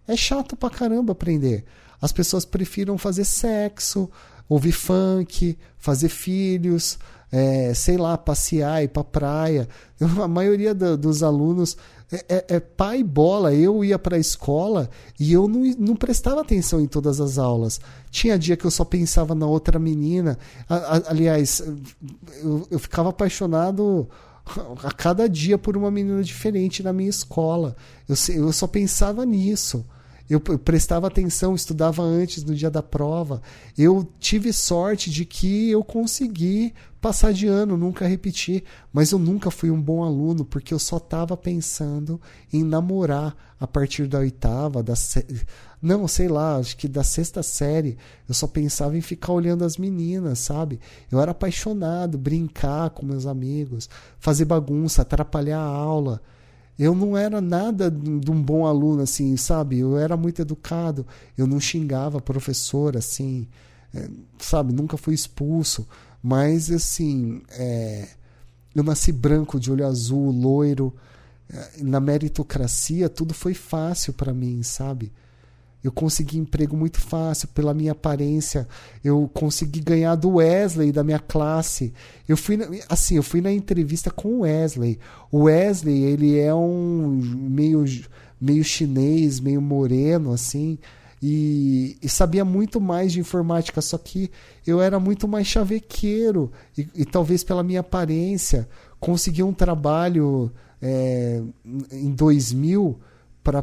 É chato pra caramba aprender. As pessoas prefiram fazer sexo, ouvir funk, fazer filhos, é, sei lá, passear, ir pra praia. A maioria do, dos alunos é, é, é pai bola. Eu ia para a escola e eu não, não prestava atenção em todas as aulas. Tinha dia que eu só pensava na outra menina. A, a, aliás, eu, eu ficava apaixonado a cada dia por uma menina diferente na minha escola. Eu, eu só pensava nisso. Eu prestava atenção, estudava antes no dia da prova. Eu tive sorte de que eu consegui passar de ano, nunca repetir. Mas eu nunca fui um bom aluno porque eu só estava pensando em namorar a partir da oitava, da se... não, sei lá, acho que da sexta série. Eu só pensava em ficar olhando as meninas, sabe? Eu era apaixonado, brincar com meus amigos, fazer bagunça, atrapalhar a aula eu não era nada de um bom aluno, assim, sabe? Eu era muito educado, eu não xingava a professora, assim, é, sabe? Nunca fui expulso, mas, assim, é, eu nasci branco, de olho azul, loiro. É, na meritocracia, tudo foi fácil para mim, sabe? Eu consegui emprego muito fácil pela minha aparência. Eu consegui ganhar do Wesley da minha classe. Eu fui na, assim, eu fui na entrevista com o Wesley. O Wesley, ele é um meio meio chinês, meio moreno assim. e, e, sabia muito mais de informática, só que eu era muito mais chavequeiro e, e talvez pela minha aparência consegui um trabalho é, em 2000 para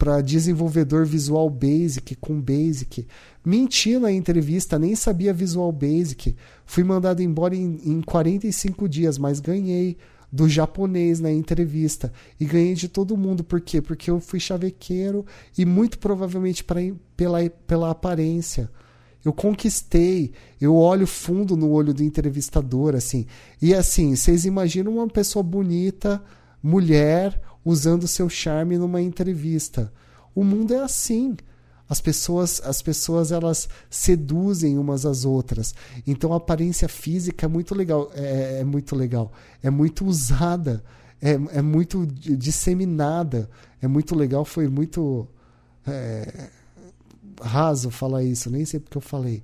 para desenvolvedor Visual Basic com Basic. Menti na entrevista, nem sabia Visual Basic. Fui mandado embora em, em 45 dias, mas ganhei do japonês na entrevista. E ganhei de todo mundo. Por quê? Porque eu fui chavequeiro e muito provavelmente pra, pela, pela aparência. Eu conquistei, eu olho fundo no olho do entrevistador, assim. E assim, vocês imaginam uma pessoa bonita, mulher, usando seu charme numa entrevista. O mundo é assim. As pessoas, as pessoas elas seduzem umas às outras. Então a aparência física é muito legal, é, é muito legal, é muito usada, é, é muito disseminada, é muito legal. Foi muito é, raso falar isso, nem sei porque eu falei.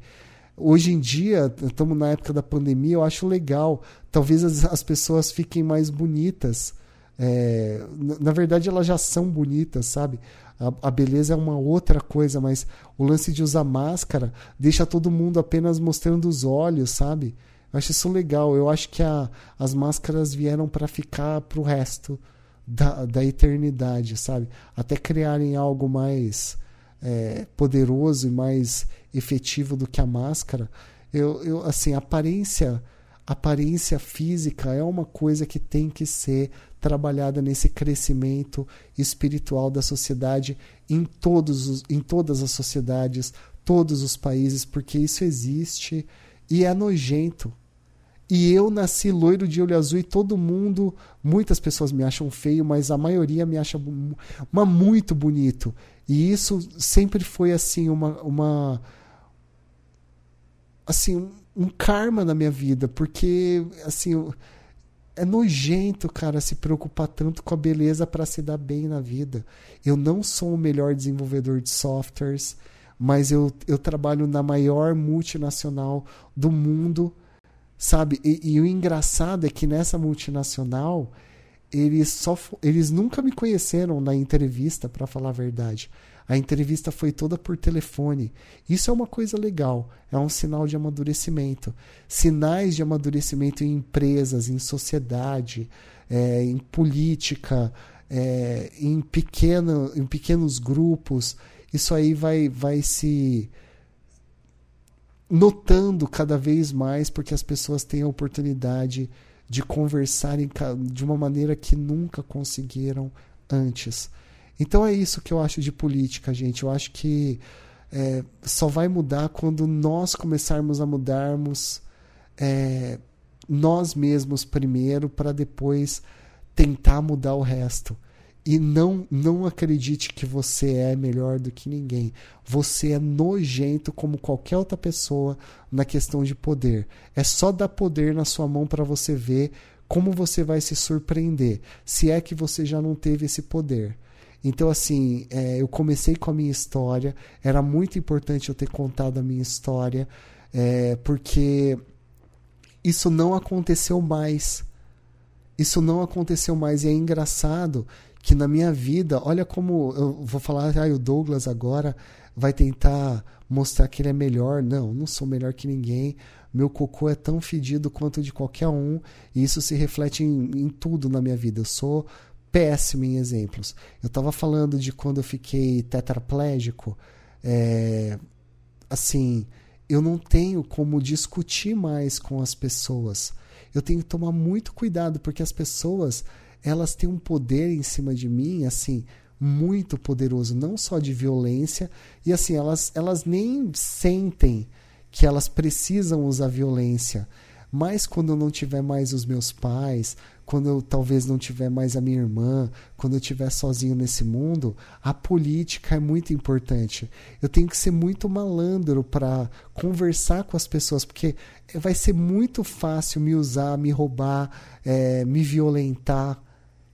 Hoje em dia, estamos na época da pandemia, eu acho legal. Talvez as, as pessoas fiquem mais bonitas. É, na, verdade, elas já são bonitas, sabe? a, a beleza é uma outra coisa, mas o lance de usar máscara deixa todo mundo apenas mostrando os olhos, sabe? Eu acho isso legal. Eu acho que a, as máscaras vieram para ficar pro resto da, da eternidade, sabe? Até criarem algo mais é, poderoso e mais efetivo do que a máscara. Eu, eu assim, aparência aparência física é uma coisa que tem que ser trabalhada nesse crescimento espiritual da sociedade em, todos os, em todas as sociedades, todos os países, porque isso existe e é nojento. E eu nasci loiro de olho azul e todo mundo, muitas pessoas me acham feio, mas a maioria me acha uma muito bonito. E isso sempre foi assim uma, uma assim um karma na minha vida, porque assim é nojento, cara, se preocupar tanto com a beleza para se dar bem na vida. Eu não sou o melhor desenvolvedor de softwares, mas eu, eu trabalho na maior multinacional do mundo, sabe? E, e o engraçado é que nessa multinacional eles só eles nunca me conheceram na entrevista, para falar a verdade. A entrevista foi toda por telefone. Isso é uma coisa legal, é um sinal de amadurecimento. Sinais de amadurecimento em empresas, em sociedade, é, em política, é, em, pequeno, em pequenos grupos. Isso aí vai, vai se notando cada vez mais porque as pessoas têm a oportunidade de conversarem de uma maneira que nunca conseguiram antes. Então é isso que eu acho de política, gente. Eu acho que é, só vai mudar quando nós começarmos a mudarmos é, nós mesmos primeiro, para depois tentar mudar o resto. E não, não acredite que você é melhor do que ninguém. Você é nojento como qualquer outra pessoa na questão de poder. É só dar poder na sua mão para você ver como você vai se surpreender, se é que você já não teve esse poder. Então, assim, é, eu comecei com a minha história, era muito importante eu ter contado a minha história, é, porque isso não aconteceu mais. Isso não aconteceu mais. E é engraçado que na minha vida, olha como eu vou falar, ah, o Douglas agora vai tentar mostrar que ele é melhor. Não, não sou melhor que ninguém. Meu cocô é tão fedido quanto de qualquer um, e isso se reflete em, em tudo na minha vida. Eu sou péssimo em exemplos. Eu estava falando de quando eu fiquei tetraplégico. É, assim, eu não tenho como discutir mais com as pessoas. Eu tenho que tomar muito cuidado porque as pessoas elas têm um poder em cima de mim, assim, muito poderoso, não só de violência e assim elas elas nem sentem que elas precisam usar violência. Mas quando eu não tiver mais os meus pais, quando eu talvez não tiver mais a minha irmã, quando eu estiver sozinho nesse mundo, a política é muito importante. Eu tenho que ser muito malandro para conversar com as pessoas, porque vai ser muito fácil me usar, me roubar, é, me violentar.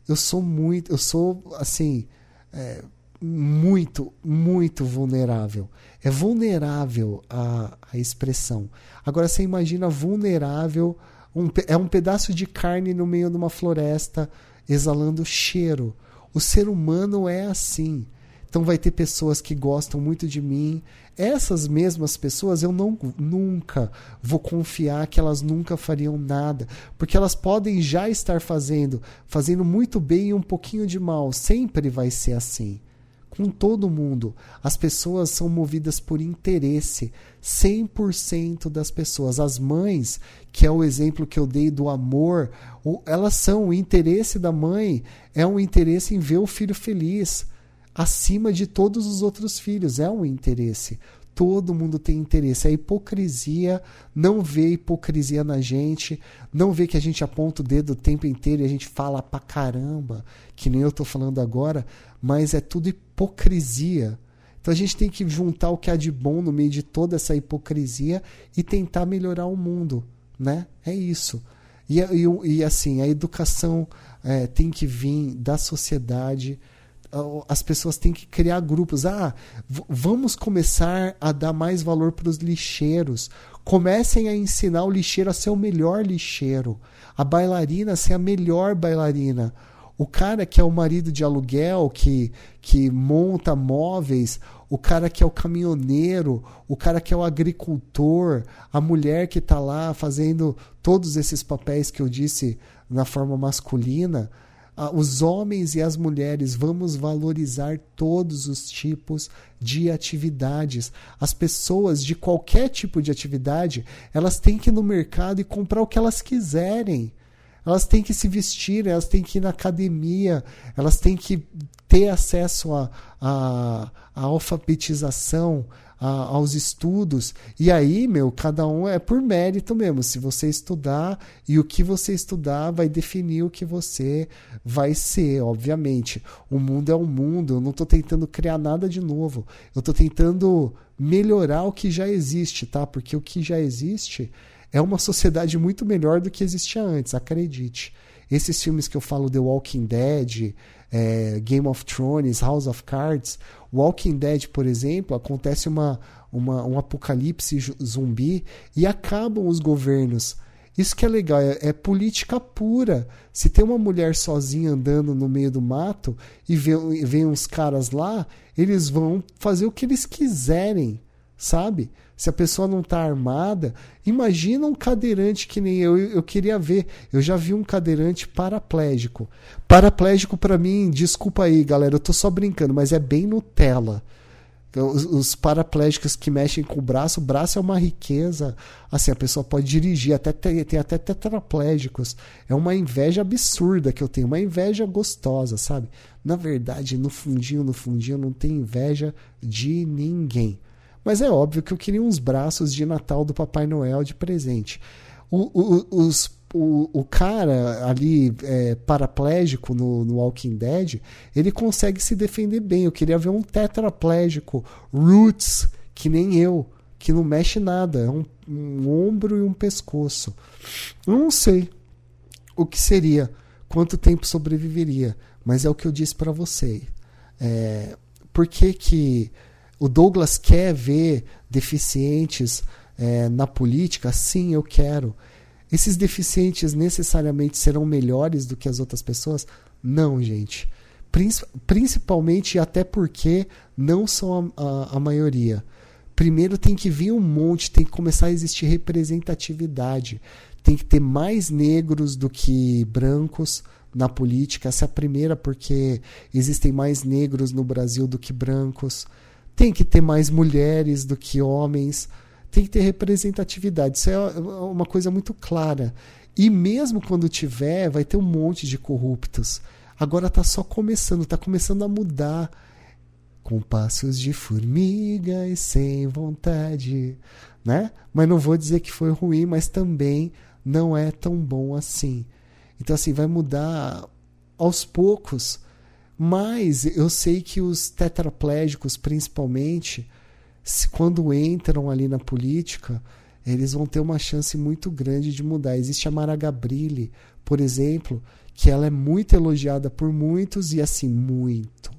Eu sou muito, eu sou assim, é, muito, muito vulnerável. É vulnerável a, a expressão. Agora você imagina vulnerável um, é um pedaço de carne no meio de uma floresta exalando cheiro. O ser humano é assim. Então vai ter pessoas que gostam muito de mim. Essas mesmas pessoas eu não nunca vou confiar que elas nunca fariam nada, porque elas podem já estar fazendo, fazendo muito bem e um pouquinho de mal. Sempre vai ser assim com todo mundo. As pessoas são movidas por interesse. 100% das pessoas. As mães, que é o exemplo que eu dei do amor, elas são. O interesse da mãe é um interesse em ver o filho feliz. Acima de todos os outros filhos. É um interesse. Todo mundo tem interesse. A hipocrisia não vê hipocrisia na gente, não vê que a gente aponta o dedo o tempo inteiro e a gente fala pra caramba, que nem eu tô falando agora, mas é tudo hipocrisia. Então a gente tem que juntar o que há de bom no meio de toda essa hipocrisia e tentar melhorar o mundo, né? É isso. E, e, e assim, a educação é, tem que vir da sociedade, as pessoas têm que criar grupos. Ah, vamos começar a dar mais valor para os lixeiros. Comecem a ensinar o lixeiro a ser o melhor lixeiro, a bailarina a ser a melhor bailarina. O cara que é o marido de aluguel, que, que monta móveis, o cara que é o caminhoneiro, o cara que é o agricultor, a mulher que está lá fazendo todos esses papéis que eu disse na forma masculina, os homens e as mulheres, vamos valorizar todos os tipos de atividades. As pessoas de qualquer tipo de atividade, elas têm que ir no mercado e comprar o que elas quiserem. Elas têm que se vestir, elas têm que ir na academia, elas têm que ter acesso à a, a, a, alfabetização, a, aos estudos. E aí, meu, cada um é por mérito mesmo. Se você estudar e o que você estudar vai definir o que você vai ser, obviamente. O mundo é um mundo, eu não estou tentando criar nada de novo. Eu estou tentando melhorar o que já existe, tá? Porque o que já existe é uma sociedade muito melhor do que existia antes, acredite. Esses filmes que eu falo, The Walking Dead, é, Game of Thrones, House of Cards, Walking Dead, por exemplo, acontece uma, uma, um apocalipse zumbi e acabam os governos. Isso que é legal, é, é, política pura. Se tem uma mulher sozinha andando no meio do mato e vem, vem uns caras lá, eles vão fazer o que eles quiserem, sabe? Se a pessoa não está armada, imagina um cadeirante que nem eu. Eu queria ver. Eu já vi um cadeirante paraplégico. Paraplégico para mim, desculpa aí, galera, eu tô só brincando, mas é bem Nutella. Os, os, paraplégicos que mexem com o braço, o braço é uma riqueza. Assim, a pessoa pode dirigir, até tem, tem até tetraplégicos. É uma inveja absurda que eu tenho, uma inveja gostosa, sabe? Na verdade, no fundinho, no fundinho, não tem inveja de ninguém. Mas é óbvio que eu queria uns braços de Natal do Papai Noel de presente. O, o, os, o, o cara ali é, paraplégico no, no Walking Dead, ele consegue se defender bem. Eu queria ver um tetraplégico, Roots, que nem eu, que não mexe nada. É um, um ombro e um pescoço. Eu não sei o que seria, quanto tempo sobreviveria, mas é o que eu disse para você. É, por que que o Douglas quer ver deficientes é, na política? Sim, eu quero. Esses deficientes necessariamente serão melhores do que as outras pessoas? Não, gente. Principalmente até porque não são a, a, a maioria. Primeiro tem que vir um monte, tem que começar a existir representatividade. Tem que ter mais negros do que brancos na política. Essa é a primeira, porque existem mais negros no Brasil do que brancos tem que ter mais mulheres do que homens, tem que ter representatividade. Isso é uma coisa muito clara. E mesmo quando tiver, vai ter um monte de corruptos. Agora está só começando, está começando a mudar. Com passos de formiga e sem vontade, né? Mas não vou dizer que foi ruim, mas também não é tão bom assim. Então assim, vai mudar aos poucos mas eu sei que os tetraplégicos, principalmente, se, quando entram ali na política, eles vão ter uma chance muito grande de mudar. Existe a Mara Gabrilli, por exemplo, que ela é muito elogiada por muitos e assim muito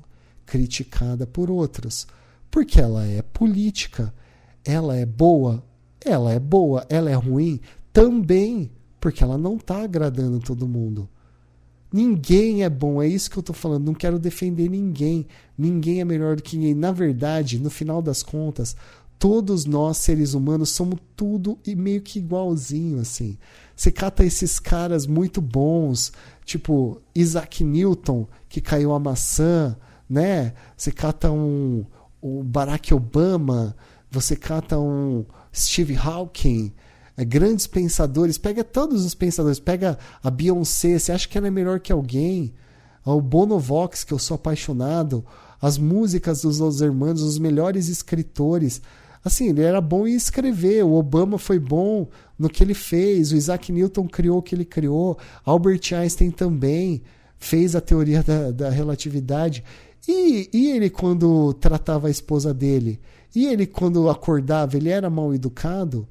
criticada por outros, porque ela é política. Ela é boa, ela é boa, ela é ruim também, porque ela não está agradando todo mundo. Ninguém é bom, é isso que eu estou falando. Não quero defender ninguém. Ninguém é melhor do que ninguém. Na verdade, no final das contas, todos nós, seres humanos, somos tudo e meio que igualzinho, assim. Você cata esses caras muito bons, tipo Isaac Newton, que caiu a maçã, né? Você cata um, um Barack Obama, você cata um Steve Hawking, grandes pensadores, pega todos os pensadores, pega a Beyoncé, você acha que ela é melhor que alguém? O Bono Vox, que eu sou apaixonado, as músicas dos Los Hermanos, os melhores escritores. Assim, ele era bom em escrever, o Obama foi bom no que ele fez, o Isaac Newton criou o que ele criou, Albert Einstein também fez a teoria da, da relatividade. E, e ele, quando tratava a esposa dele? E ele, quando acordava, ele era mal educado?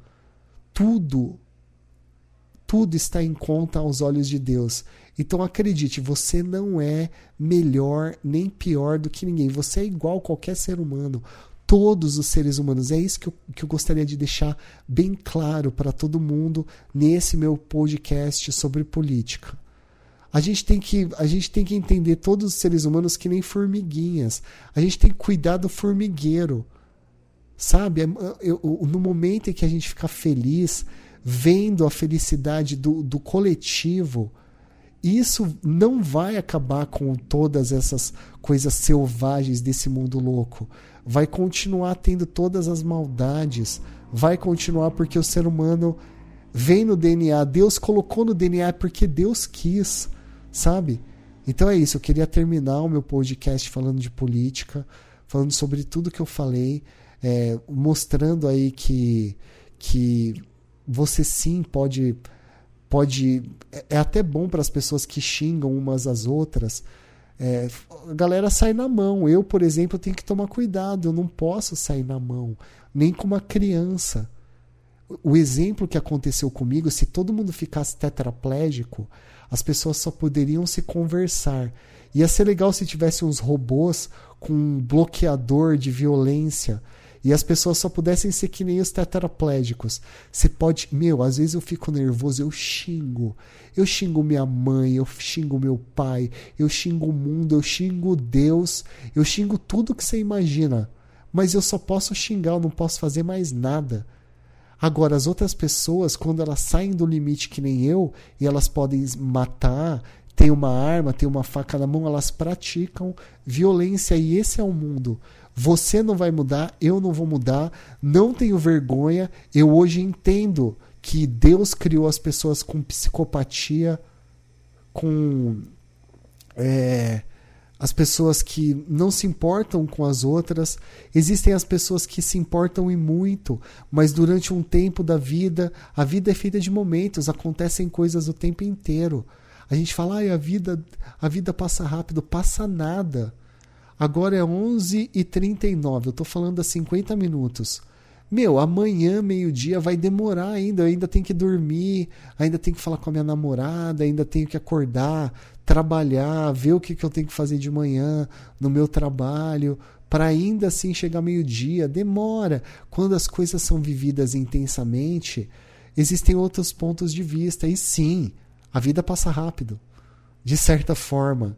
Tudo, tudo está em conta aos olhos de Deus. Então acredite, você não é melhor nem pior do que ninguém. Você é igual a qualquer ser humano. Todos os seres humanos. É isso que eu, que eu gostaria de deixar bem claro para todo mundo nesse meu podcast sobre política. A gente, tem que, a gente tem que entender todos os seres humanos que nem formiguinhas. A gente tem que cuidar do formigueiro. Sabe? É, eu, no momento em que a gente fica feliz, vendo a felicidade do, do coletivo, isso não vai acabar com todas essas coisas selvagens desse mundo louco. Vai continuar tendo todas as maldades. Vai continuar porque o ser humano vem no DNA. Deus colocou no DNA porque Deus quis, sabe? Então é isso. Eu queria terminar o meu podcast falando de política, falando sobre tudo que eu falei é, mostrando aí que, que você sim pode pode é, é até bom para as pessoas que xingam umas às outras. É, a galera sai na mão. Eu por exemplo tenho que tomar cuidado. Eu não posso sair na mão nem com uma criança. O exemplo que aconteceu comigo se todo mundo ficasse tetraplégico as pessoas só poderiam se conversar. Ia ser legal se tivesse uns robôs com um bloqueador de violência e as pessoas só pudessem ser que nem os tetraplégicos. Você pode. Meu, às vezes eu fico nervoso, eu xingo. Eu xingo minha mãe, eu xingo meu pai, eu xingo o mundo, eu xingo Deus, eu xingo tudo que você imagina. Mas eu só posso xingar, eu não posso fazer mais nada. Agora, as outras pessoas, quando elas saem do limite que nem eu, e elas podem matar, tem uma arma, tem uma faca na mão, elas praticam violência e esse é o mundo. Você não vai mudar, eu não vou mudar, não tenho vergonha. Eu hoje entendo que Deus criou as pessoas com psicopatia, com é, as pessoas que não se importam com as outras. Existem as pessoas que se importam e muito, mas durante um tempo da vida, a vida é feita de momentos, acontecem coisas o tempo inteiro. A gente fala, ah, a vida, a vida passa rápido, passa nada. Agora é 11h39, eu estou falando há 50 minutos. Meu, amanhã, meio-dia, vai demorar ainda. Eu ainda tenho que dormir, ainda tenho que falar com a minha namorada, ainda tenho que acordar, trabalhar, ver o que, que eu tenho que fazer de manhã no meu trabalho, para ainda assim chegar meio-dia. Demora. Quando as coisas são vividas intensamente, existem outros pontos de vista. E sim, a vida passa rápido. De certa forma,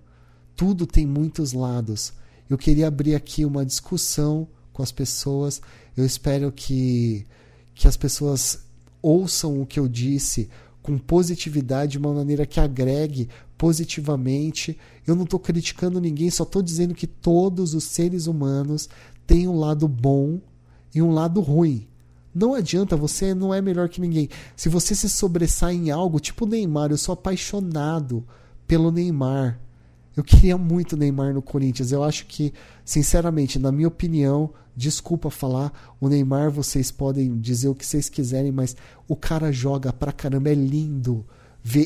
tudo tem muitos lados. Eu queria abrir aqui uma discussão com as pessoas. Eu espero que, que as pessoas ouçam o que eu disse com positividade, de uma maneira que agregue positivamente. Eu não estou criticando ninguém, só estou dizendo que todos os seres humanos têm um lado bom e um lado ruim. Não adianta, você não é melhor que ninguém. Se você se sobressai em algo, tipo Neymar, eu sou apaixonado pelo Neymar. Eu queria muito Neymar no Corinthians. Eu acho que, sinceramente, na minha opinião, desculpa falar, o Neymar vocês podem dizer o que vocês quiserem, mas o cara joga pra caramba, é lindo.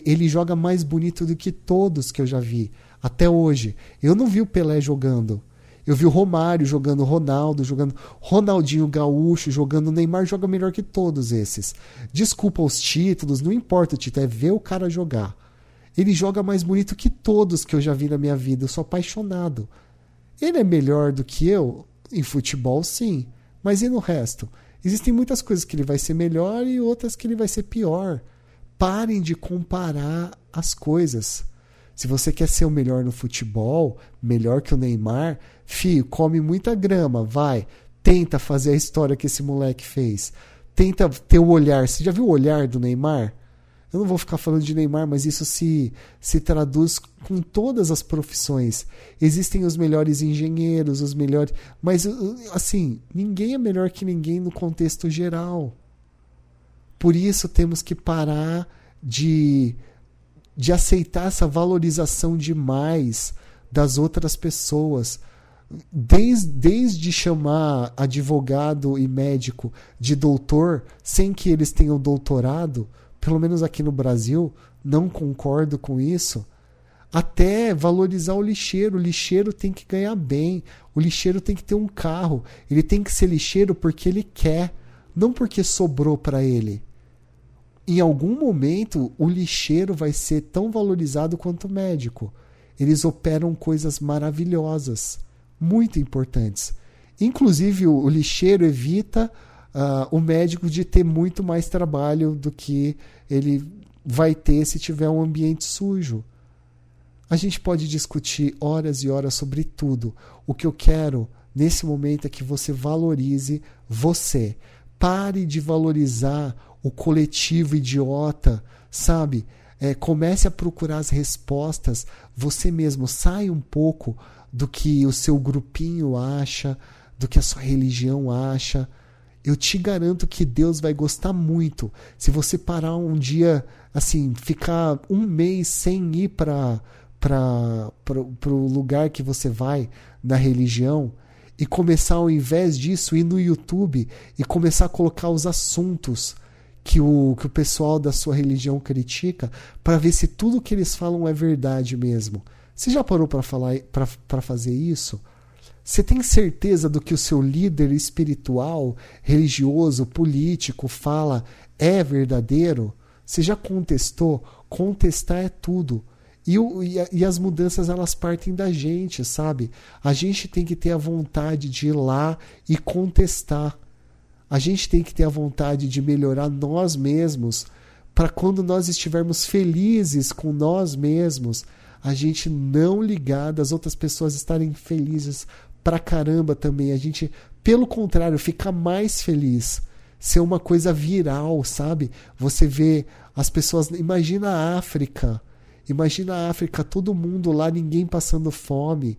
Ele joga mais bonito do que todos que eu já vi até hoje. Eu não vi o Pelé jogando. Eu vi o Romário jogando, Ronaldo jogando, Ronaldinho Gaúcho jogando, o Neymar joga melhor que todos esses. Desculpa os títulos, não importa o título, é ver o cara jogar. Ele joga mais bonito que todos que eu já vi na minha vida. Eu sou apaixonado. Ele é melhor do que eu? Em futebol, sim. Mas e no resto? Existem muitas coisas que ele vai ser melhor e outras que ele vai ser pior. Parem de comparar as coisas. Se você quer ser o melhor no futebol, melhor que o Neymar, fio, come muita grama, vai. Tenta fazer a história que esse moleque fez. Tenta ter o olhar. Você já viu o olhar do Neymar? Eu não vou ficar falando de Neymar, mas isso se, se traduz com todas as profissões. Existem os melhores engenheiros, os melhores. Mas, assim, ninguém é melhor que ninguém no contexto geral. Por isso temos que parar de, de aceitar essa valorização demais das outras pessoas. Desde, desde chamar advogado e médico de doutor, sem que eles tenham doutorado, pelo menos aqui no Brasil, não concordo com isso. Até valorizar o lixeiro. O lixeiro tem que ganhar bem. O lixeiro tem que ter um carro. Ele tem que ser lixeiro porque ele quer, não porque sobrou para ele. Em algum momento, o lixeiro vai ser tão valorizado quanto o médico. Eles operam coisas maravilhosas, muito importantes. Inclusive, o, lixeiro evita uh, o médico de ter muito mais trabalho do que ele vai ter se tiver um ambiente sujo. A gente pode discutir horas e horas sobre tudo. O que eu quero nesse momento é que você valorize você. Pare de valorizar o coletivo idiota, sabe? É, comece a procurar as respostas você mesmo. Sai um pouco do que o seu grupinho acha, do que a sua religião acha eu te garanto que Deus vai gostar muito se você parar um dia, assim, ficar um mês sem ir para para o lugar que você vai na religião e começar ao invés disso ir no YouTube e começar a colocar os assuntos que o, que o pessoal da sua religião critica para ver se tudo que eles falam é verdade mesmo. Você já parou para falar para fazer isso? Você tem certeza do que o seu líder espiritual, religioso, político fala é verdadeiro? Você já contestou? Contestar é tudo. E, o, e, e, as mudanças elas partem da gente, sabe? A gente tem que ter a vontade de ir lá e contestar. A gente tem que ter a vontade de melhorar nós mesmos, para quando nós estivermos felizes com nós mesmos, a gente não ligar das outras pessoas estarem felizes pra caramba também. A gente, pelo contrário, fica mais feliz. Ser uma coisa viral, sabe? Você vê as pessoas. Imagina a África. Imagina a África, todo mundo lá, ninguém passando fome.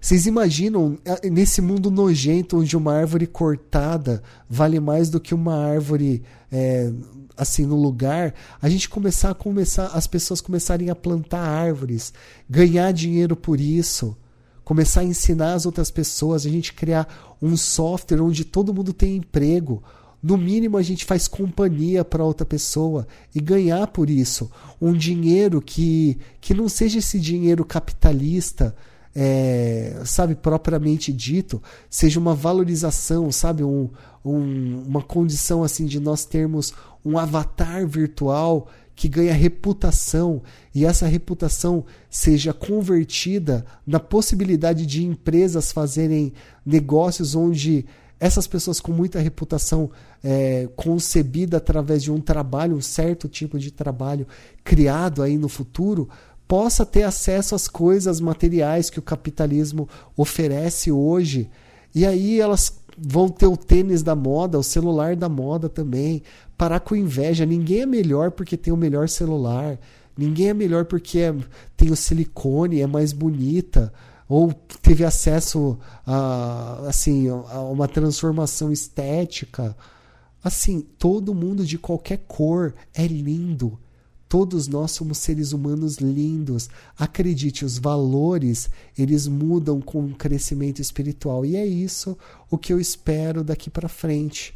Vocês imaginam eh, nesse mundo nojento onde uma árvore cortada vale mais do que uma árvore é, assim no lugar? A gente começar a começar, as pessoas começarem a plantar árvores, ganhar dinheiro por isso começar a ensinar as outras pessoas, a gente criar um software onde todo mundo tem emprego. No mínimo, a gente faz companhia para outra pessoa e ganhar por isso. Um dinheiro que, que não seja esse dinheiro capitalista, é, sabe, propriamente dito, seja uma valorização, sabe, um, um, uma condição assim de nós termos um avatar virtual que ganha reputação e essa reputação seja convertida na possibilidade de empresas fazerem negócios onde essas pessoas com muita reputação é, concebida através de um trabalho, um certo tipo de trabalho criado aí no futuro, possa ter acesso às coisas materiais que o capitalismo oferece hoje. E aí elas vão ter o tênis da moda, o celular da moda também, parar com inveja. Ninguém é melhor porque tem o melhor celular. Ninguém é melhor porque é, tem o silicone, é mais bonita ou teve acesso a assim a uma transformação estética. Assim, todo mundo de qualquer cor é lindo. Todos nós somos seres humanos lindos. Acredite, os valores, eles mudam com o crescimento espiritual e é isso o que eu espero daqui para frente.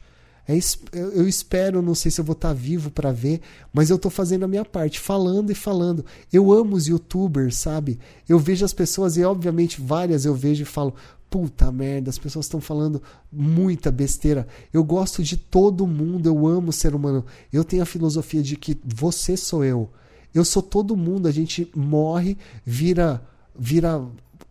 É, eu espero, não sei se eu vou estar tá vivo para ver, mas eu estou fazendo a minha parte, falando e falando. Eu amo os youtubers, sabe? Eu vejo as pessoas, e obviamente várias eu vejo e falo: puta merda, as pessoas estão falando muita besteira. Eu gosto de todo mundo, eu amo o ser humano. Eu tenho a filosofia de que você sou eu. Eu sou todo mundo, a gente morre, vira, vira,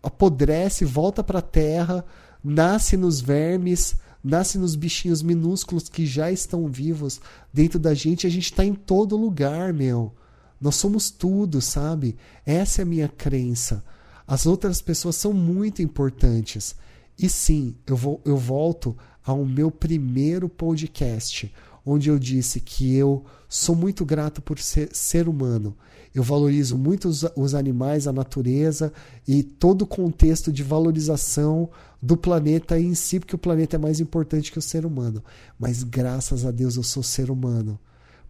apodrece, volta para a terra, nasce nos vermes nasce nos bichinhos minúsculos que já estão vivos dentro da gente. A gente está em todo lugar, meu. Nós somos tudo, sabe? Essa é a minha crença. As outras pessoas são muito importantes. E sim, eu, vou, eu volto ao meu primeiro podcast, onde eu disse que eu sou muito grato por ser, ser humano. Eu valorizo muito os, os, animais, a natureza e todo o contexto de valorização do planeta em si, porque o planeta é mais importante que o ser humano. Mas graças a Deus eu sou ser humano.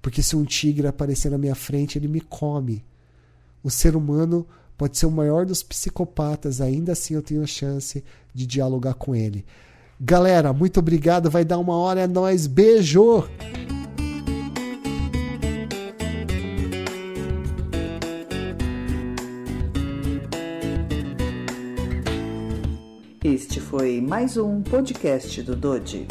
Porque se um tigre aparecer na minha frente, ele me come. O ser humano pode ser o maior dos psicopatas, ainda assim eu tenho a chance de dialogar com ele. Galera, muito obrigado. Vai dar uma hora, é nóis. Beijo! Este foi mais um podcast do Dodi.